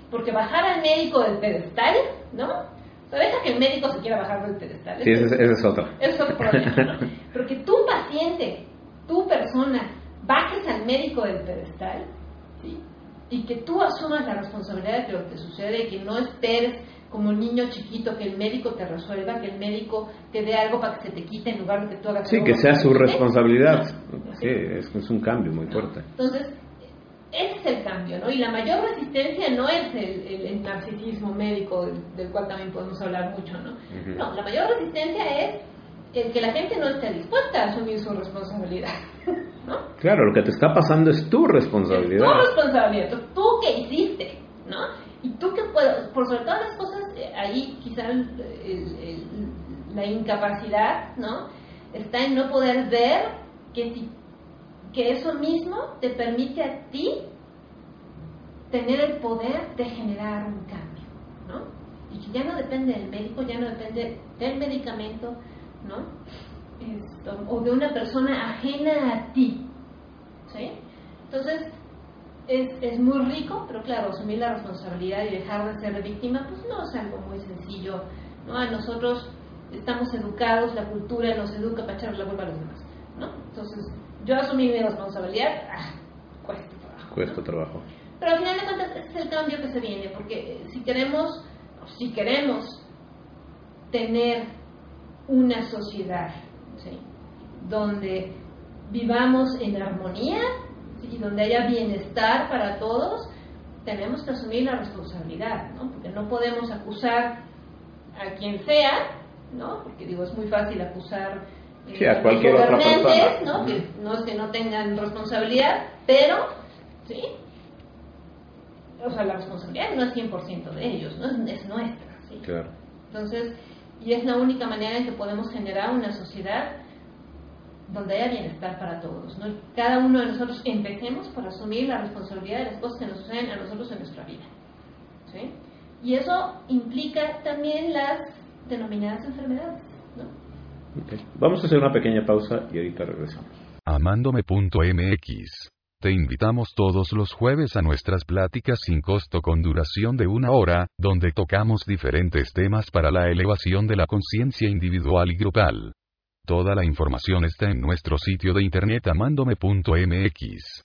Porque bajar al médico del pedestal, ¿no? deja que el médico se quiera bajar del pedestal. Sí, ese, es otro. es otro problema, Pero que tu paciente, tu persona, bajes al médico del pedestal, ¿sí? Y que tú asumas la responsabilidad de lo que te sucede y que no esperes como niño chiquito que el médico te resuelva, que el médico te dé algo para que se te quite en lugar de que tú hagas Sí, que sea su responsabilidad. Sí, es, es un cambio muy fuerte. Entonces, ese es el cambio, ¿no? Y la mayor resistencia no es el, narcisismo médico, del, cual también podemos hablar mucho, ¿no? No, la mayor resistencia es el que la gente no esté dispuesta a asumir su responsabilidad, ¿no? Claro, lo que te está pasando es tu responsabilidad. Es tu responsabilidad, tú qué hiciste, ¿no? Y tú que puedes, por sobre todas las eh, ahí quizá la incapacidad, ¿no? Está en no poder ver que si que eso mismo te permite a ti tener el poder de generar un cambio, ¿no? Y que ya no depende del médico, ya no depende del medicamento, ¿no? o de una persona ajena a ti, ¿sí? Entonces, es, es, muy rico, pero claro, asumir la responsabilidad y dejar de ser víctima, pues no es algo muy sencillo, ¿no? A nosotros estamos educados, la cultura nos educa para echarle la culpa a los demás, ¿no? Entonces, yo asumí mi responsabilidad, ah, cuesta trabajo. Cuesta trabajo. Pero al final de cuentas ese es el cambio que se viene, porque si queremos, si queremos tener una sociedad donde vivamos en armonía y donde haya bienestar para todos, tenemos que asumir la responsabilidad, ¿no? porque no podemos acusar a quien sea, ¿no? porque digo, es muy fácil acusar Sí, a cualquier otra persona. ¿no? Que no es que no tengan responsabilidad, pero, ¿sí? O sea, la responsabilidad no es 100% de ellos, ¿no? es, nuestra, ¿sí? Claro. Entonces, y es la única manera en que podemos generar una sociedad donde haya bienestar para todos. ¿no? Cada uno de nosotros empecemos por asumir la responsabilidad de las cosas que nos suceden a nosotros en nuestra vida. ¿sí? Y eso implica también las denominadas enfermedades. Vamos a hacer una pequeña pausa y ahorita regresamos. Amándome.mx. Te invitamos todos los jueves a nuestras pláticas sin costo con duración de una hora, donde tocamos diferentes temas para la elevación de la conciencia individual y grupal. Toda la información está en nuestro sitio de internet amándome.mx.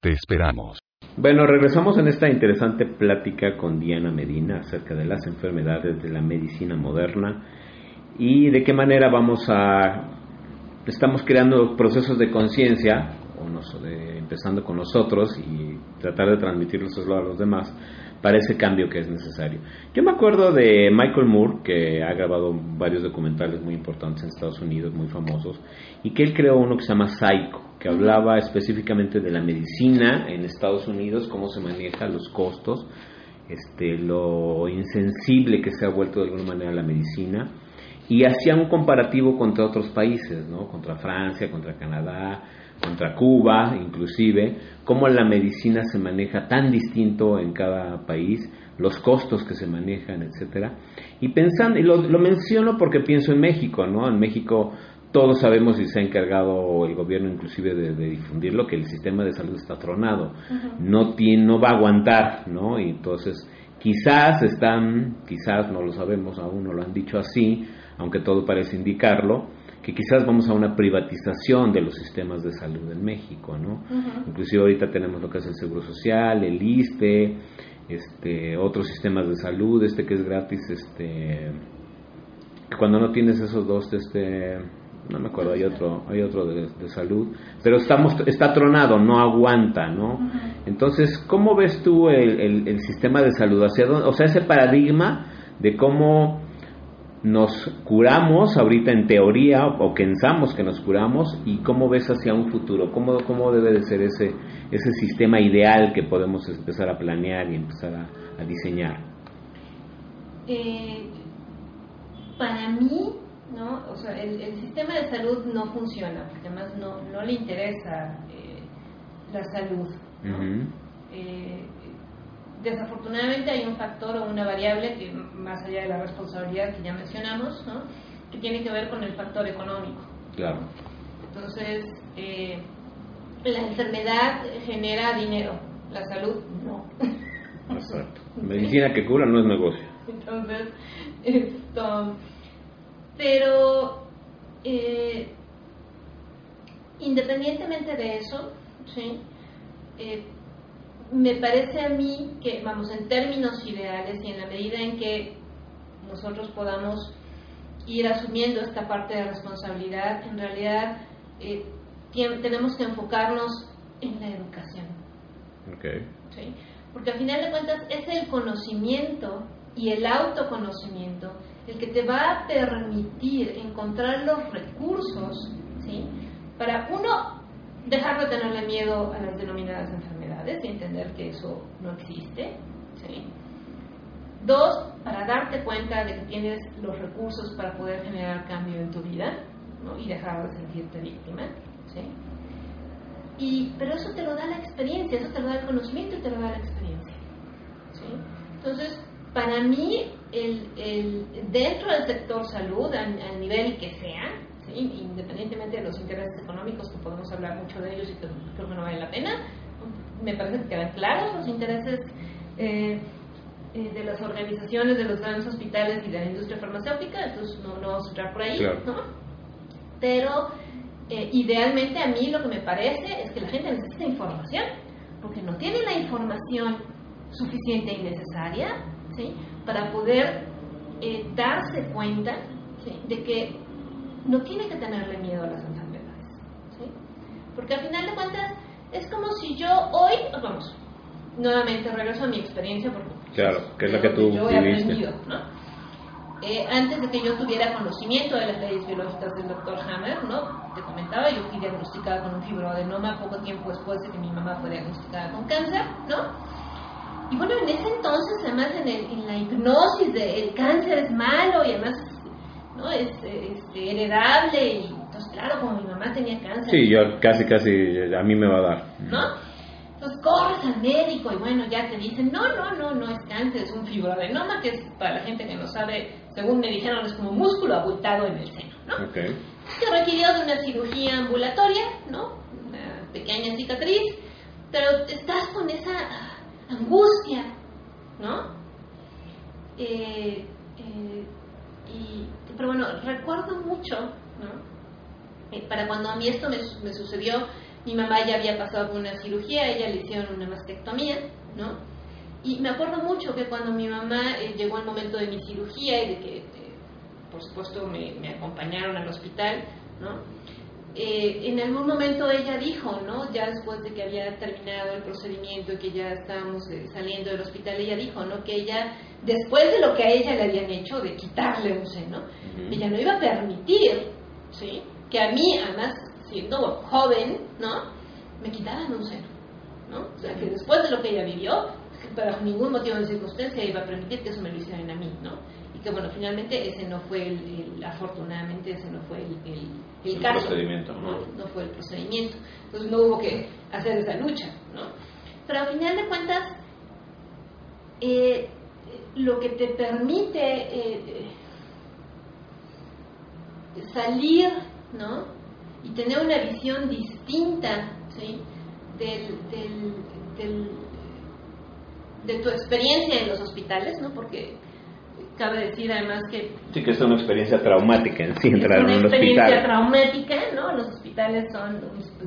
Te esperamos. Bueno, regresamos en esta interesante plática con Diana Medina acerca de las enfermedades de la medicina moderna y de qué manera vamos a estamos creando procesos de conciencia empezando con nosotros y tratar de transmitirlos a los demás para ese cambio que es necesario. Yo me acuerdo de Michael Moore, que ha grabado varios documentales muy importantes en Estados Unidos, muy famosos, y que él creó uno que se llama Psycho, que hablaba específicamente de la medicina en Estados Unidos, cómo se manejan los costos, este, lo insensible que se ha vuelto de alguna manera la medicina y hacía un comparativo contra otros países, ¿no? contra Francia, contra Canadá, contra Cuba, inclusive, cómo la medicina se maneja tan distinto en cada país, los costos que se manejan, etcétera. Y pensando, y lo, menciono porque pienso en México, ¿no? En México todos sabemos y se ha encargado el gobierno inclusive de, difundirlo que el sistema de salud está tronado, no tiene, no va a aguantar, ¿no? Y entonces quizás están, quizás no lo sabemos, aún no lo han dicho así, aunque todo parece indicarlo, que quizás vamos a una privatización de los sistemas de salud en México, ¿no? Inclusive ahorita tenemos lo que es el Seguro Social, el ISTE, este, otros sistemas de salud, este que es gratis, este, cuando no tienes esos dos, este, no me acuerdo, hay otro, hay otro de, salud, pero estamos, está tronado, no aguanta, ¿no? Entonces, ¿cómo ves tú el, el, el sistema de salud? Hacia dónde, o sea, ese paradigma de cómo nos curamos ahorita en teoría o pensamos que nos curamos y cómo ves hacia un futuro, cómo, cómo debe de ser ese, ese sistema ideal que podemos empezar a planear y empezar a, diseñar. Eh, para mí, ¿no? o sea, el, sistema de salud no funciona, porque además no, no le interesa eh, la salud. Desafortunadamente hay un factor o una variable que más allá de la responsabilidad que ya mencionamos, ¿no? que tiene que ver con el factor económico. Claro. Entonces, eh, la enfermedad genera dinero, la salud no. Exacto. Medicina que cura no es negocio. Entonces, esto. Pero, eh, independientemente de eso, ¿sí? Eh, me parece a mí que, vamos, en términos ideales y en la medida en que nosotros podamos ir asumiendo esta parte de responsabilidad, en realidad eh, tenemos que enfocarnos en la educación. Okay. ¿sí? Porque al final de cuentas es el conocimiento y el autoconocimiento el que te va a permitir encontrar los recursos ¿sí? para uno dejar de tenerle miedo a las denominadas enfermedades y entender que eso no existe. ¿sí? Dos, para darte cuenta de que tienes los recursos para poder generar cambio en tu vida ¿no? y dejar de sentirte víctima. ¿sí? Y, pero eso te lo da la experiencia, eso te lo da el conocimiento y te lo da la experiencia. ¿sí? Entonces, para mí, el, el, dentro del sector salud, al nivel que sea, independientemente de los intereses económicos, que podemos hablar mucho de ellos y que creo que no vale la pena, me parece que quedan claros los intereses eh, eh, de las organizaciones, de los grandes hospitales y de la industria farmacéutica, entonces no, no vamos a entrar por ahí, ¿no? Pero eh, idealmente a mí lo que me parece es que la gente necesita información, porque no tiene la información suficiente y necesaria ¿sí? para poder darse cuenta de que no tiene que tenerle miedo a las enfermedades. ¿sí? Porque al final de cuentas es como si yo hoy, vamos, nuevamente regreso a mi experiencia porque claro, que es la que tú yo he aprendido, ¿no? Eh, antes de que yo tuviera conocimiento de las leyes biológicas del doctor Hammer, ¿no? Te comentaba, yo fui diagnosticada con un fibroadenoma poco tiempo después de que mi mamá fue diagnosticada con cáncer, ¿no? Y bueno, en ese entonces, además en, el, en la hipnosis de el cáncer es malo y además ¿no? Es este, heredable y entonces claro, como mi mamá tenía cáncer. Sí, yo casi, casi, a mí me va a dar. ¿No? Entonces corres al médico y bueno, ya te dicen, no, no, no, no es cáncer, es un fibroadenoma, que es para la gente que no sabe, según me dijeron, es como músculo abultado en el seno, ¿no? Que requirió de una cirugía ambulatoria, ¿no? Una pequeña cicatriz, pero estás con esa angustia, ¿no? Eh, eh, y pero bueno, recuerdo mucho, ¿no? Eh, para cuando a mí esto me, me, sucedió, mi mamá ya había pasado por una cirugía, ella le hicieron una mastectomía, ¿no? Y me acuerdo mucho que cuando mi mamá eh, llegó el momento de mi cirugía y de que, eh, por supuesto, me, me, acompañaron al hospital, ¿no? en algún momento ella dijo, ¿no? Ya después de que había terminado el procedimiento y que ya estábamos saliendo del hospital, ella dijo, ¿no? Que ella, después de lo que a ella le habían hecho, de quitarle un seno, ella no iba a permitir, ¿sí? Que a mí, además, siendo joven, ¿no? Me quitaran un seno, ¿no? O sea, que después de lo que ella vivió, bajo ningún motivo de circunstancia iba a permitir que eso me lo hicieran a mí, ¿no? Y que bueno, finalmente ese no fue el, afortunadamente ese no fue el, el, el caso. Procedimiento, ¿no? ¿no? fue el procedimiento. Entonces no hubo que hacer esa lucha, ¿no? Pero al final de cuentas, eh, lo que te permite eh, salir, ¿no? Y tener una visión distinta, ¿sí? Del, del, de tu experiencia en los hospitales, ¿no? Porque cabe decir además que... Sí, que es una experiencia traumática en sí, entrar en un hospital. una experiencia traumática, ¿no? Los hospitales son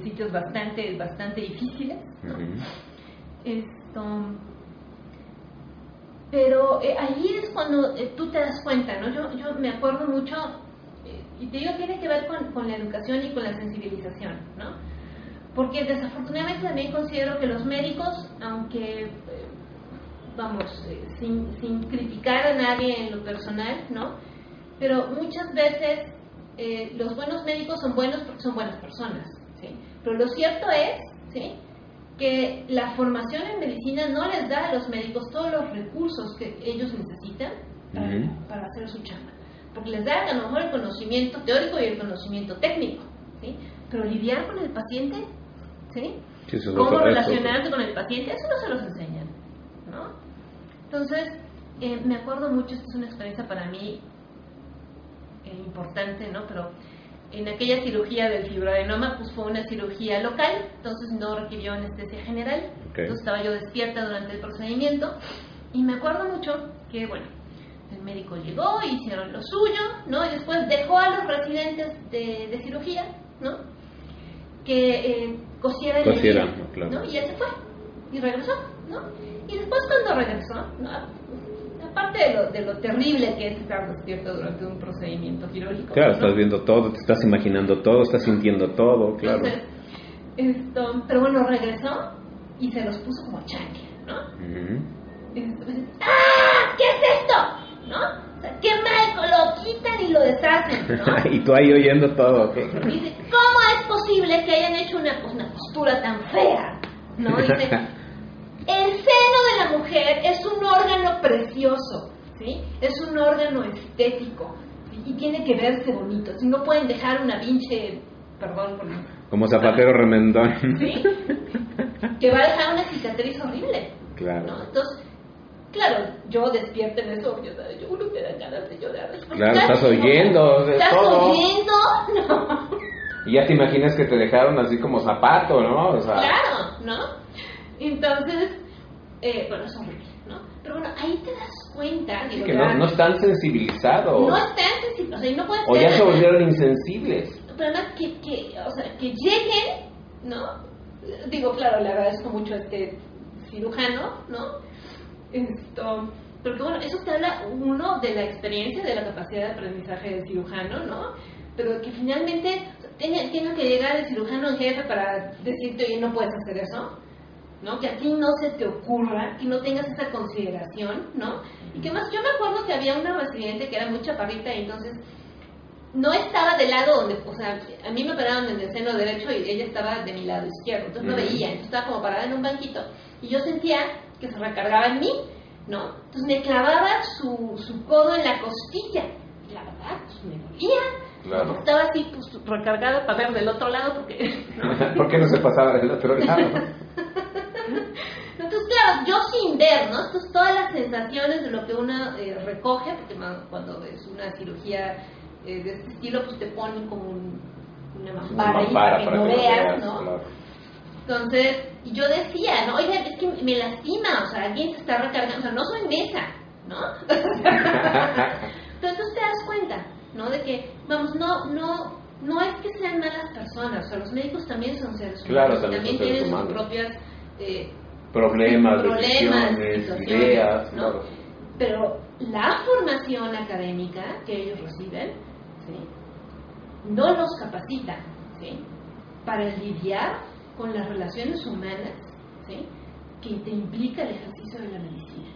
sitios bastante, bastante difíciles, ¿no? Esto... Pero eh, ahí es cuando eh, tú te das cuenta, ¿no? Yo, yo me acuerdo mucho, y te digo, tiene que ver con, con la educación y con la sensibilización, ¿no? Porque desafortunadamente también considero que los médicos, aunque vamos, eh, sin, sin, criticar a nadie en lo personal, ¿no? Pero muchas veces eh, los buenos médicos son buenos porque son buenas personas, ¿sí? Pero lo cierto es, ¿sí? Que la formación en medicina no les da a los médicos todos los recursos que ellos necesitan para, hacer su chamba. Porque les da a lo mejor el conocimiento teórico y el conocimiento técnico, ¿sí? Pero lidiar con el paciente, ¿sí? ¿Cómo relacionarse con el paciente? Eso no se los enseñan, ¿no? Entonces, eh, me acuerdo mucho, esta es una experiencia para mí eh, importante, ¿no? Pero en aquella cirugía del fibroadenoma, pues fue una cirugía local, entonces no requirió anestesia general. Entonces estaba yo despierta durante el procedimiento y me acuerdo mucho que, bueno, el médico llegó, hicieron lo suyo, ¿no? Y después dejó a los residentes de, cirugía, ¿no? Que eh, cosieran, el claro. ¿no? Y él se fue y regresó, ¿no? Y después cuando regresó, aparte de lo, de lo, terrible que es estar despierto durante un procedimiento quirúrgico. Claro, estás viendo todo, te estás imaginando todo, estás sintiendo todo, claro. Entonces, esto, pero bueno, regresó y se los puso como chanque, ¿no? ¡Ah! ¿Qué es esto? ¿No? O sea, qué mal, lo quitan y lo deshacen, ¿no? y tú ahí oyendo todo, ¿ok? Dice, ¿cómo es posible que hayan hecho una, pues, una postura tan fea? ¿No? Dice, el seno de la mujer es un órgano precioso, ¿sí? Es un órgano estético, Y tiene que verse bonito. Si no pueden dejar una pinche, perdón por Como zapatero remendón. ¿Sí? Que va a dejar una cicatriz horrible. Claro. Entonces, claro, yo despierto en eso, yo, yo uno me da ganas de llorar. Claro, estás oyendo. ¿Estás oyendo? No. Y ya te imaginas que te dejaron así como zapato, ¿no? O sea, claro, ¿no? Entonces, eh, bueno, es horrible, ¿no? Pero bueno, ahí te das cuenta. Digo, que no, no, están sensibilizados. No están sensibilizados, o sea, no puedes O ya se volvieron insensibles. Pero además que, que, o sea, que lleguen, ¿no? Digo, claro, le agradezco mucho a este cirujano, ¿no? Esto, pero que bueno, eso te habla, uno, de la experiencia, de la capacidad de aprendizaje del cirujano, ¿no? Pero que finalmente tiene, tiene que llegar el cirujano en jefe para decirte, oye, no puedes hacer eso, ¿no? Que a ti no se te ocurra, que no tengas esa consideración, ¿no? Y que más, yo me acuerdo que había una residente que era muy chaparrita y entonces no estaba del lado donde, o sea, a mí me operaron en el seno derecho y ella estaba de mi lado izquierdo, entonces no veía, entonces estaba como parada en un banquito y yo sentía que se recargaba en mí, ¿no? Entonces me clavaba su, su codo en la costilla y la verdad, pues me dolía. Claro. Estaba así pues, recargada para ver del otro lado porque... ¿no? ¿Por qué no se pasaba del otro lado? Entonces, claro, yo sin ver, ¿no? Entonces, todas las sensaciones de lo que uno eh, recoge, porque cuando es una cirugía eh, de este estilo, pues te ponen como un, una mampara ahí para que no veas, ¿no? Entonces, yo decía, ¿no? Oiga, es que me lastima, o sea, alguien se está recargando, o sea, no soy mesa, ¿no? Entonces te das cuenta, ¿no? De que, vamos, no, no, no es que sean malas personas, o sea, los médicos también son seres humanos, claro, también, tienen sus propias eh, problemas, problemas ideas, Pero la formación académica que ellos reciben, no los capacita, Para lidiar con las relaciones humanas, Que te implica el ejercicio de la medicina,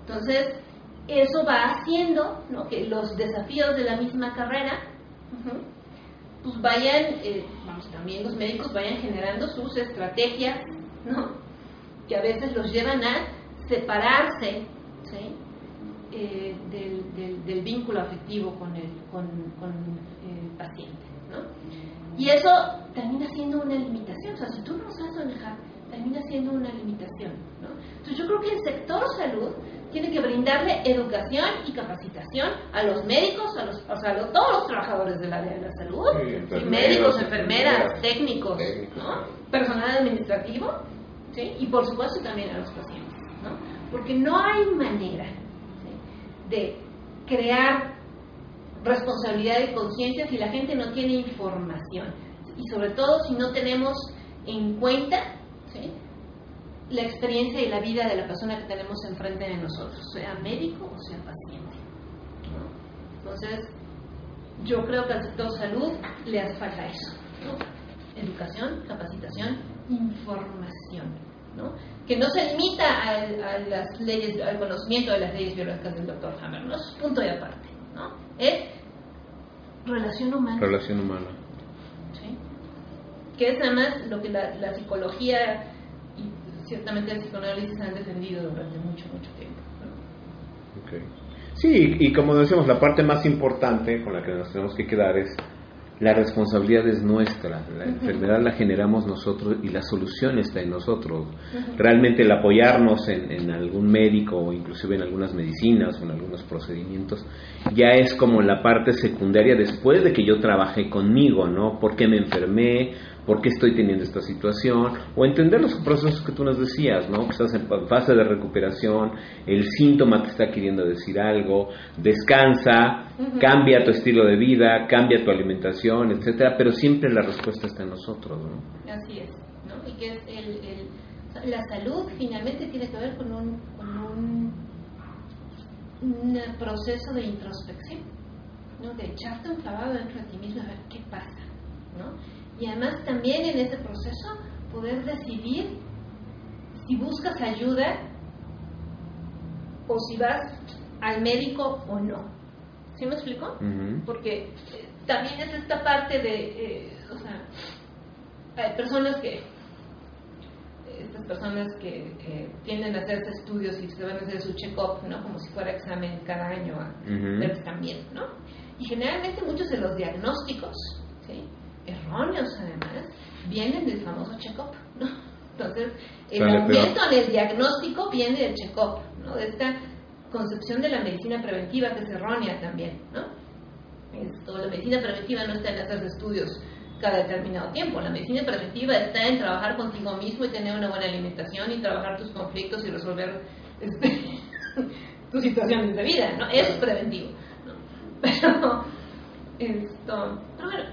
Entonces, eso va haciendo que los desafíos de la misma carrera pues vayan, eh, vamos, también los médicos vayan generando sus estrategias, ¿no? que a veces los llevan a separarse. Eh, del, vínculo afectivo con el paciente. Y eso termina siendo una limitación. O sea, si tú no sabes manejar, termina siendo una limitación. ¿no? Entonces yo creo que el sector salud tiene que brindarle educación y capacitación a los médicos, a, los, o sea, a todos los trabajadores del área de la salud, médicos, enfermeras, técnicos, personal administrativo, ¿sí? y por supuesto también a los pacientes. ¿no? Porque no hay manera de crear responsabilidad y conciencia si la gente no tiene información y sobre todo si no tenemos en cuenta la experiencia y la vida de la persona que tenemos enfrente de nosotros, sea médico o sea paciente. Entonces, yo creo que al sector salud le hace falta eso, educación, capacitación, información, ¿no? que no se limita a, las leyes, al conocimiento de las leyes biológicas del doctor Hammer, no punto y aparte. Es relación humana. Relación humana. ¿Sí? Que es además lo que la, psicología y ciertamente el psicoanálisis han defendido durante mucho, mucho tiempo. Okay. Sí, y como decimos, la parte más importante con la que nos tenemos que quedar es la responsabilidad es nuestra, la enfermedad la generamos nosotros y la solución está en nosotros. Realmente el apoyarnos en, algún médico o inclusive en algunas medicinas o en algunos procedimientos ya es como la parte secundaria después de que yo trabajé conmigo, ¿no? ¿Por qué me enfermé? Por qué estoy teniendo esta situación, o entender los procesos que tú nos decías, ¿no? Que estás en fase de recuperación, el síntoma te está queriendo decir algo, descansa, cambia tu estilo de vida, cambia tu alimentación, etcétera, pero siempre la respuesta está en nosotros, ¿no? Así es, ¿no? Y que es el, la salud finalmente tiene que ver con un, con un, un proceso de introspección, ¿no? De echarte un clavado dentro de ti mismo a ver qué pasa, ¿no? Y además también en ese proceso poder decidir si buscas ayuda o si vas al médico o no. ¿Sí me explico? Porque eh, también es esta parte de, eh, o sea, hay personas que, estas personas que tienden a hacerse estudios y se van a hacer su check-up, ¿no? Como si fuera examen cada año a ver si están bien, ¿no? Y generalmente muchos de los diagnósticos, ¿sí? Erróneos además, vienen del famoso check-up, ¿no? Entonces, el aumento en el diagnóstico viene del check-up, ¿no? De esta concepción de la medicina preventiva que es errónea también, ¿no? Esto, la medicina preventiva no está en hacer estudios cada determinado tiempo. La medicina preventiva está en trabajar contigo mismo y tener una buena alimentación y trabajar tus conflictos y resolver este, tus situaciones de vida, ¿no? Eso es preventivo, ¿no? Pero esto, pero bueno,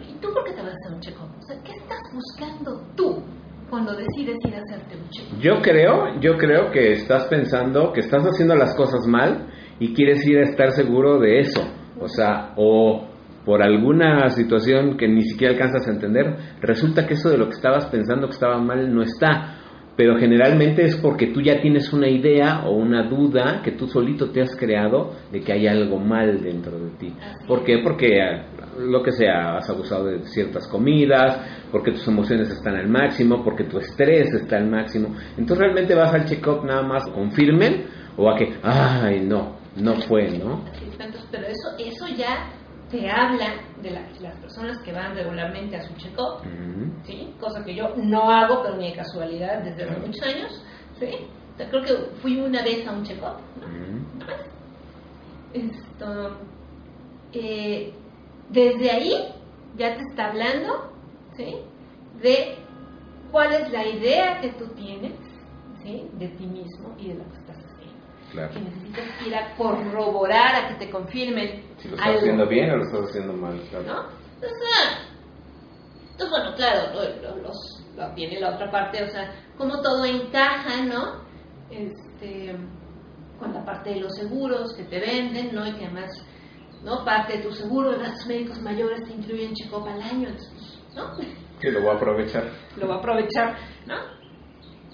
a hacer un check-up? O sea, ¿qué estás buscando tú cuando decides ir a hacerte un check-up? Yo creo, yo creo que estás pensando que estás haciendo las cosas mal y quieres ir a estar seguro de eso. O sea, o por alguna situación que ni siquiera alcanzas a entender, resulta que eso de lo que estabas pensando que estaba mal no está pero generalmente es porque tú ya tienes una idea o una duda que tú solito te has creado de que hay algo mal dentro de ti. ¿Por qué? Porque eh, lo que sea, has abusado de ciertas comidas, porque tus emociones están al máximo, porque tu estrés está al máximo. Entonces realmente vas al check-up nada más confirmen o a que, ay, no, no fue, ¿no? pero eso, eso ya te habla de las personas que van regularmente a su check-up, ¿sí? cosa que yo no hago, pero ni de casualidad desde hace muchos años. ¿sí? creo que fui una vez a un check-up. Esto, eh, desde ahí ya te está hablando ¿sí? de cuál es la idea que tú tienes ¿sí? de ti mismo y de lo que estás que necesitas ir a corroborar, a que te confirmen. Si lo estás haciendo bien o lo estás haciendo mal, claro. ¿No? Entonces, entonces bueno, claro, los, viene la otra parte, o sea, cómo todo encaja, ¿no? Este, con la parte de los seguros que te venden, ¿no? Y que además, ¿no? Parte de tu seguro de gastos médicos mayores te incluyen check-up al año, entonces, ¿no? Que lo voy a aprovechar. Lo voy a aprovechar, ¿no?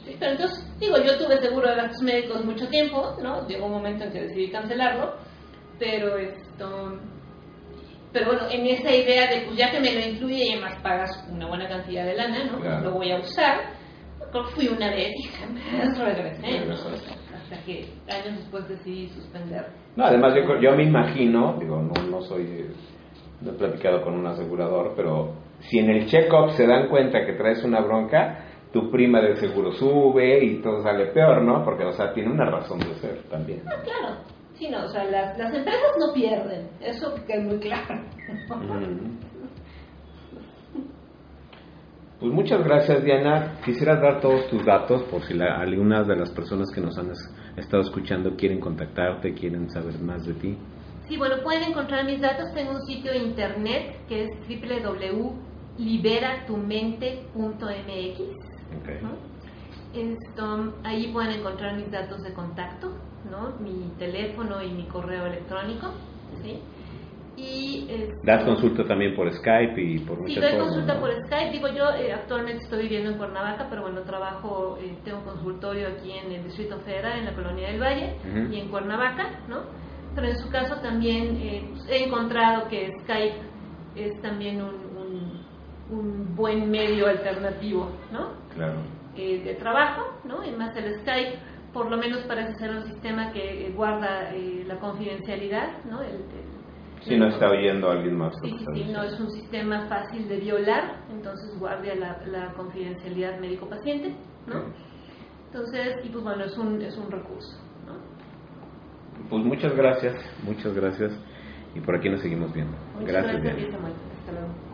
Pero entonces, digo, yo tuve seguro de gastos médicos mucho tiempo, ¿no? Llegó un momento en que decidí cancelarlo, pero esto... Pero bueno, en esa idea de, pues ya que me lo incluye y además pagas una buena cantidad de lana, ¿no? Lo voy a usar. fui una vez y jamás regresé, ¿no? hasta que años después decidí suspender. No, además yo, yo me imagino, digo, no, no soy, no he platicado con un asegurador, pero si en el check-up se dan cuenta que traes una bronca, tu prima del seguro sube y todo sale peor, ¿no? Porque, o sea, tiene una razón de ser también. Ah, claro. Sí, no, o sea, las, las empresas no pierden, eso queda muy claro. Pues muchas gracias, Diana. Quisiera dar todos tus datos por si la, algunas de las personas que nos han estado escuchando quieren contactarte, quieren saber más de ti. Sí, bueno, pueden encontrar mis datos. Tengo un sitio internet que es www.liberatumente.mx. Esto, ahí pueden encontrar mis datos de contacto, ¿no? mi teléfono y mi correo electrónico. ¿sí? Y, este, ¿Das consulta también por Skype y por muchas Sí, doy consulta por Skype. Digo, yo eh, actualmente estoy viviendo en Cuernavaca, pero bueno, trabajo, eh, tengo consultorio aquí en el Distrito Federal, en la Colonia del Valle y en Cuernavaca, ¿no? Pero en su caso también eh, he encontrado que Skype es también un, un, buen medio alternativo, ¿no? Claro. de trabajo, ¿no? Y más el Skype por lo menos parece ser un sistema que guarda la confidencialidad, ¿no? El, si no está oyendo a alguien más. Sí, sí, no es un sistema fácil de violar, entonces guardia la, confidencialidad médico-paciente, ¿no? Entonces, y pues bueno, es un, es un recurso, ¿no? Pues muchas gracias, muchas gracias. Y por aquí nos seguimos viendo. Muchas gracias, gracias Hasta luego.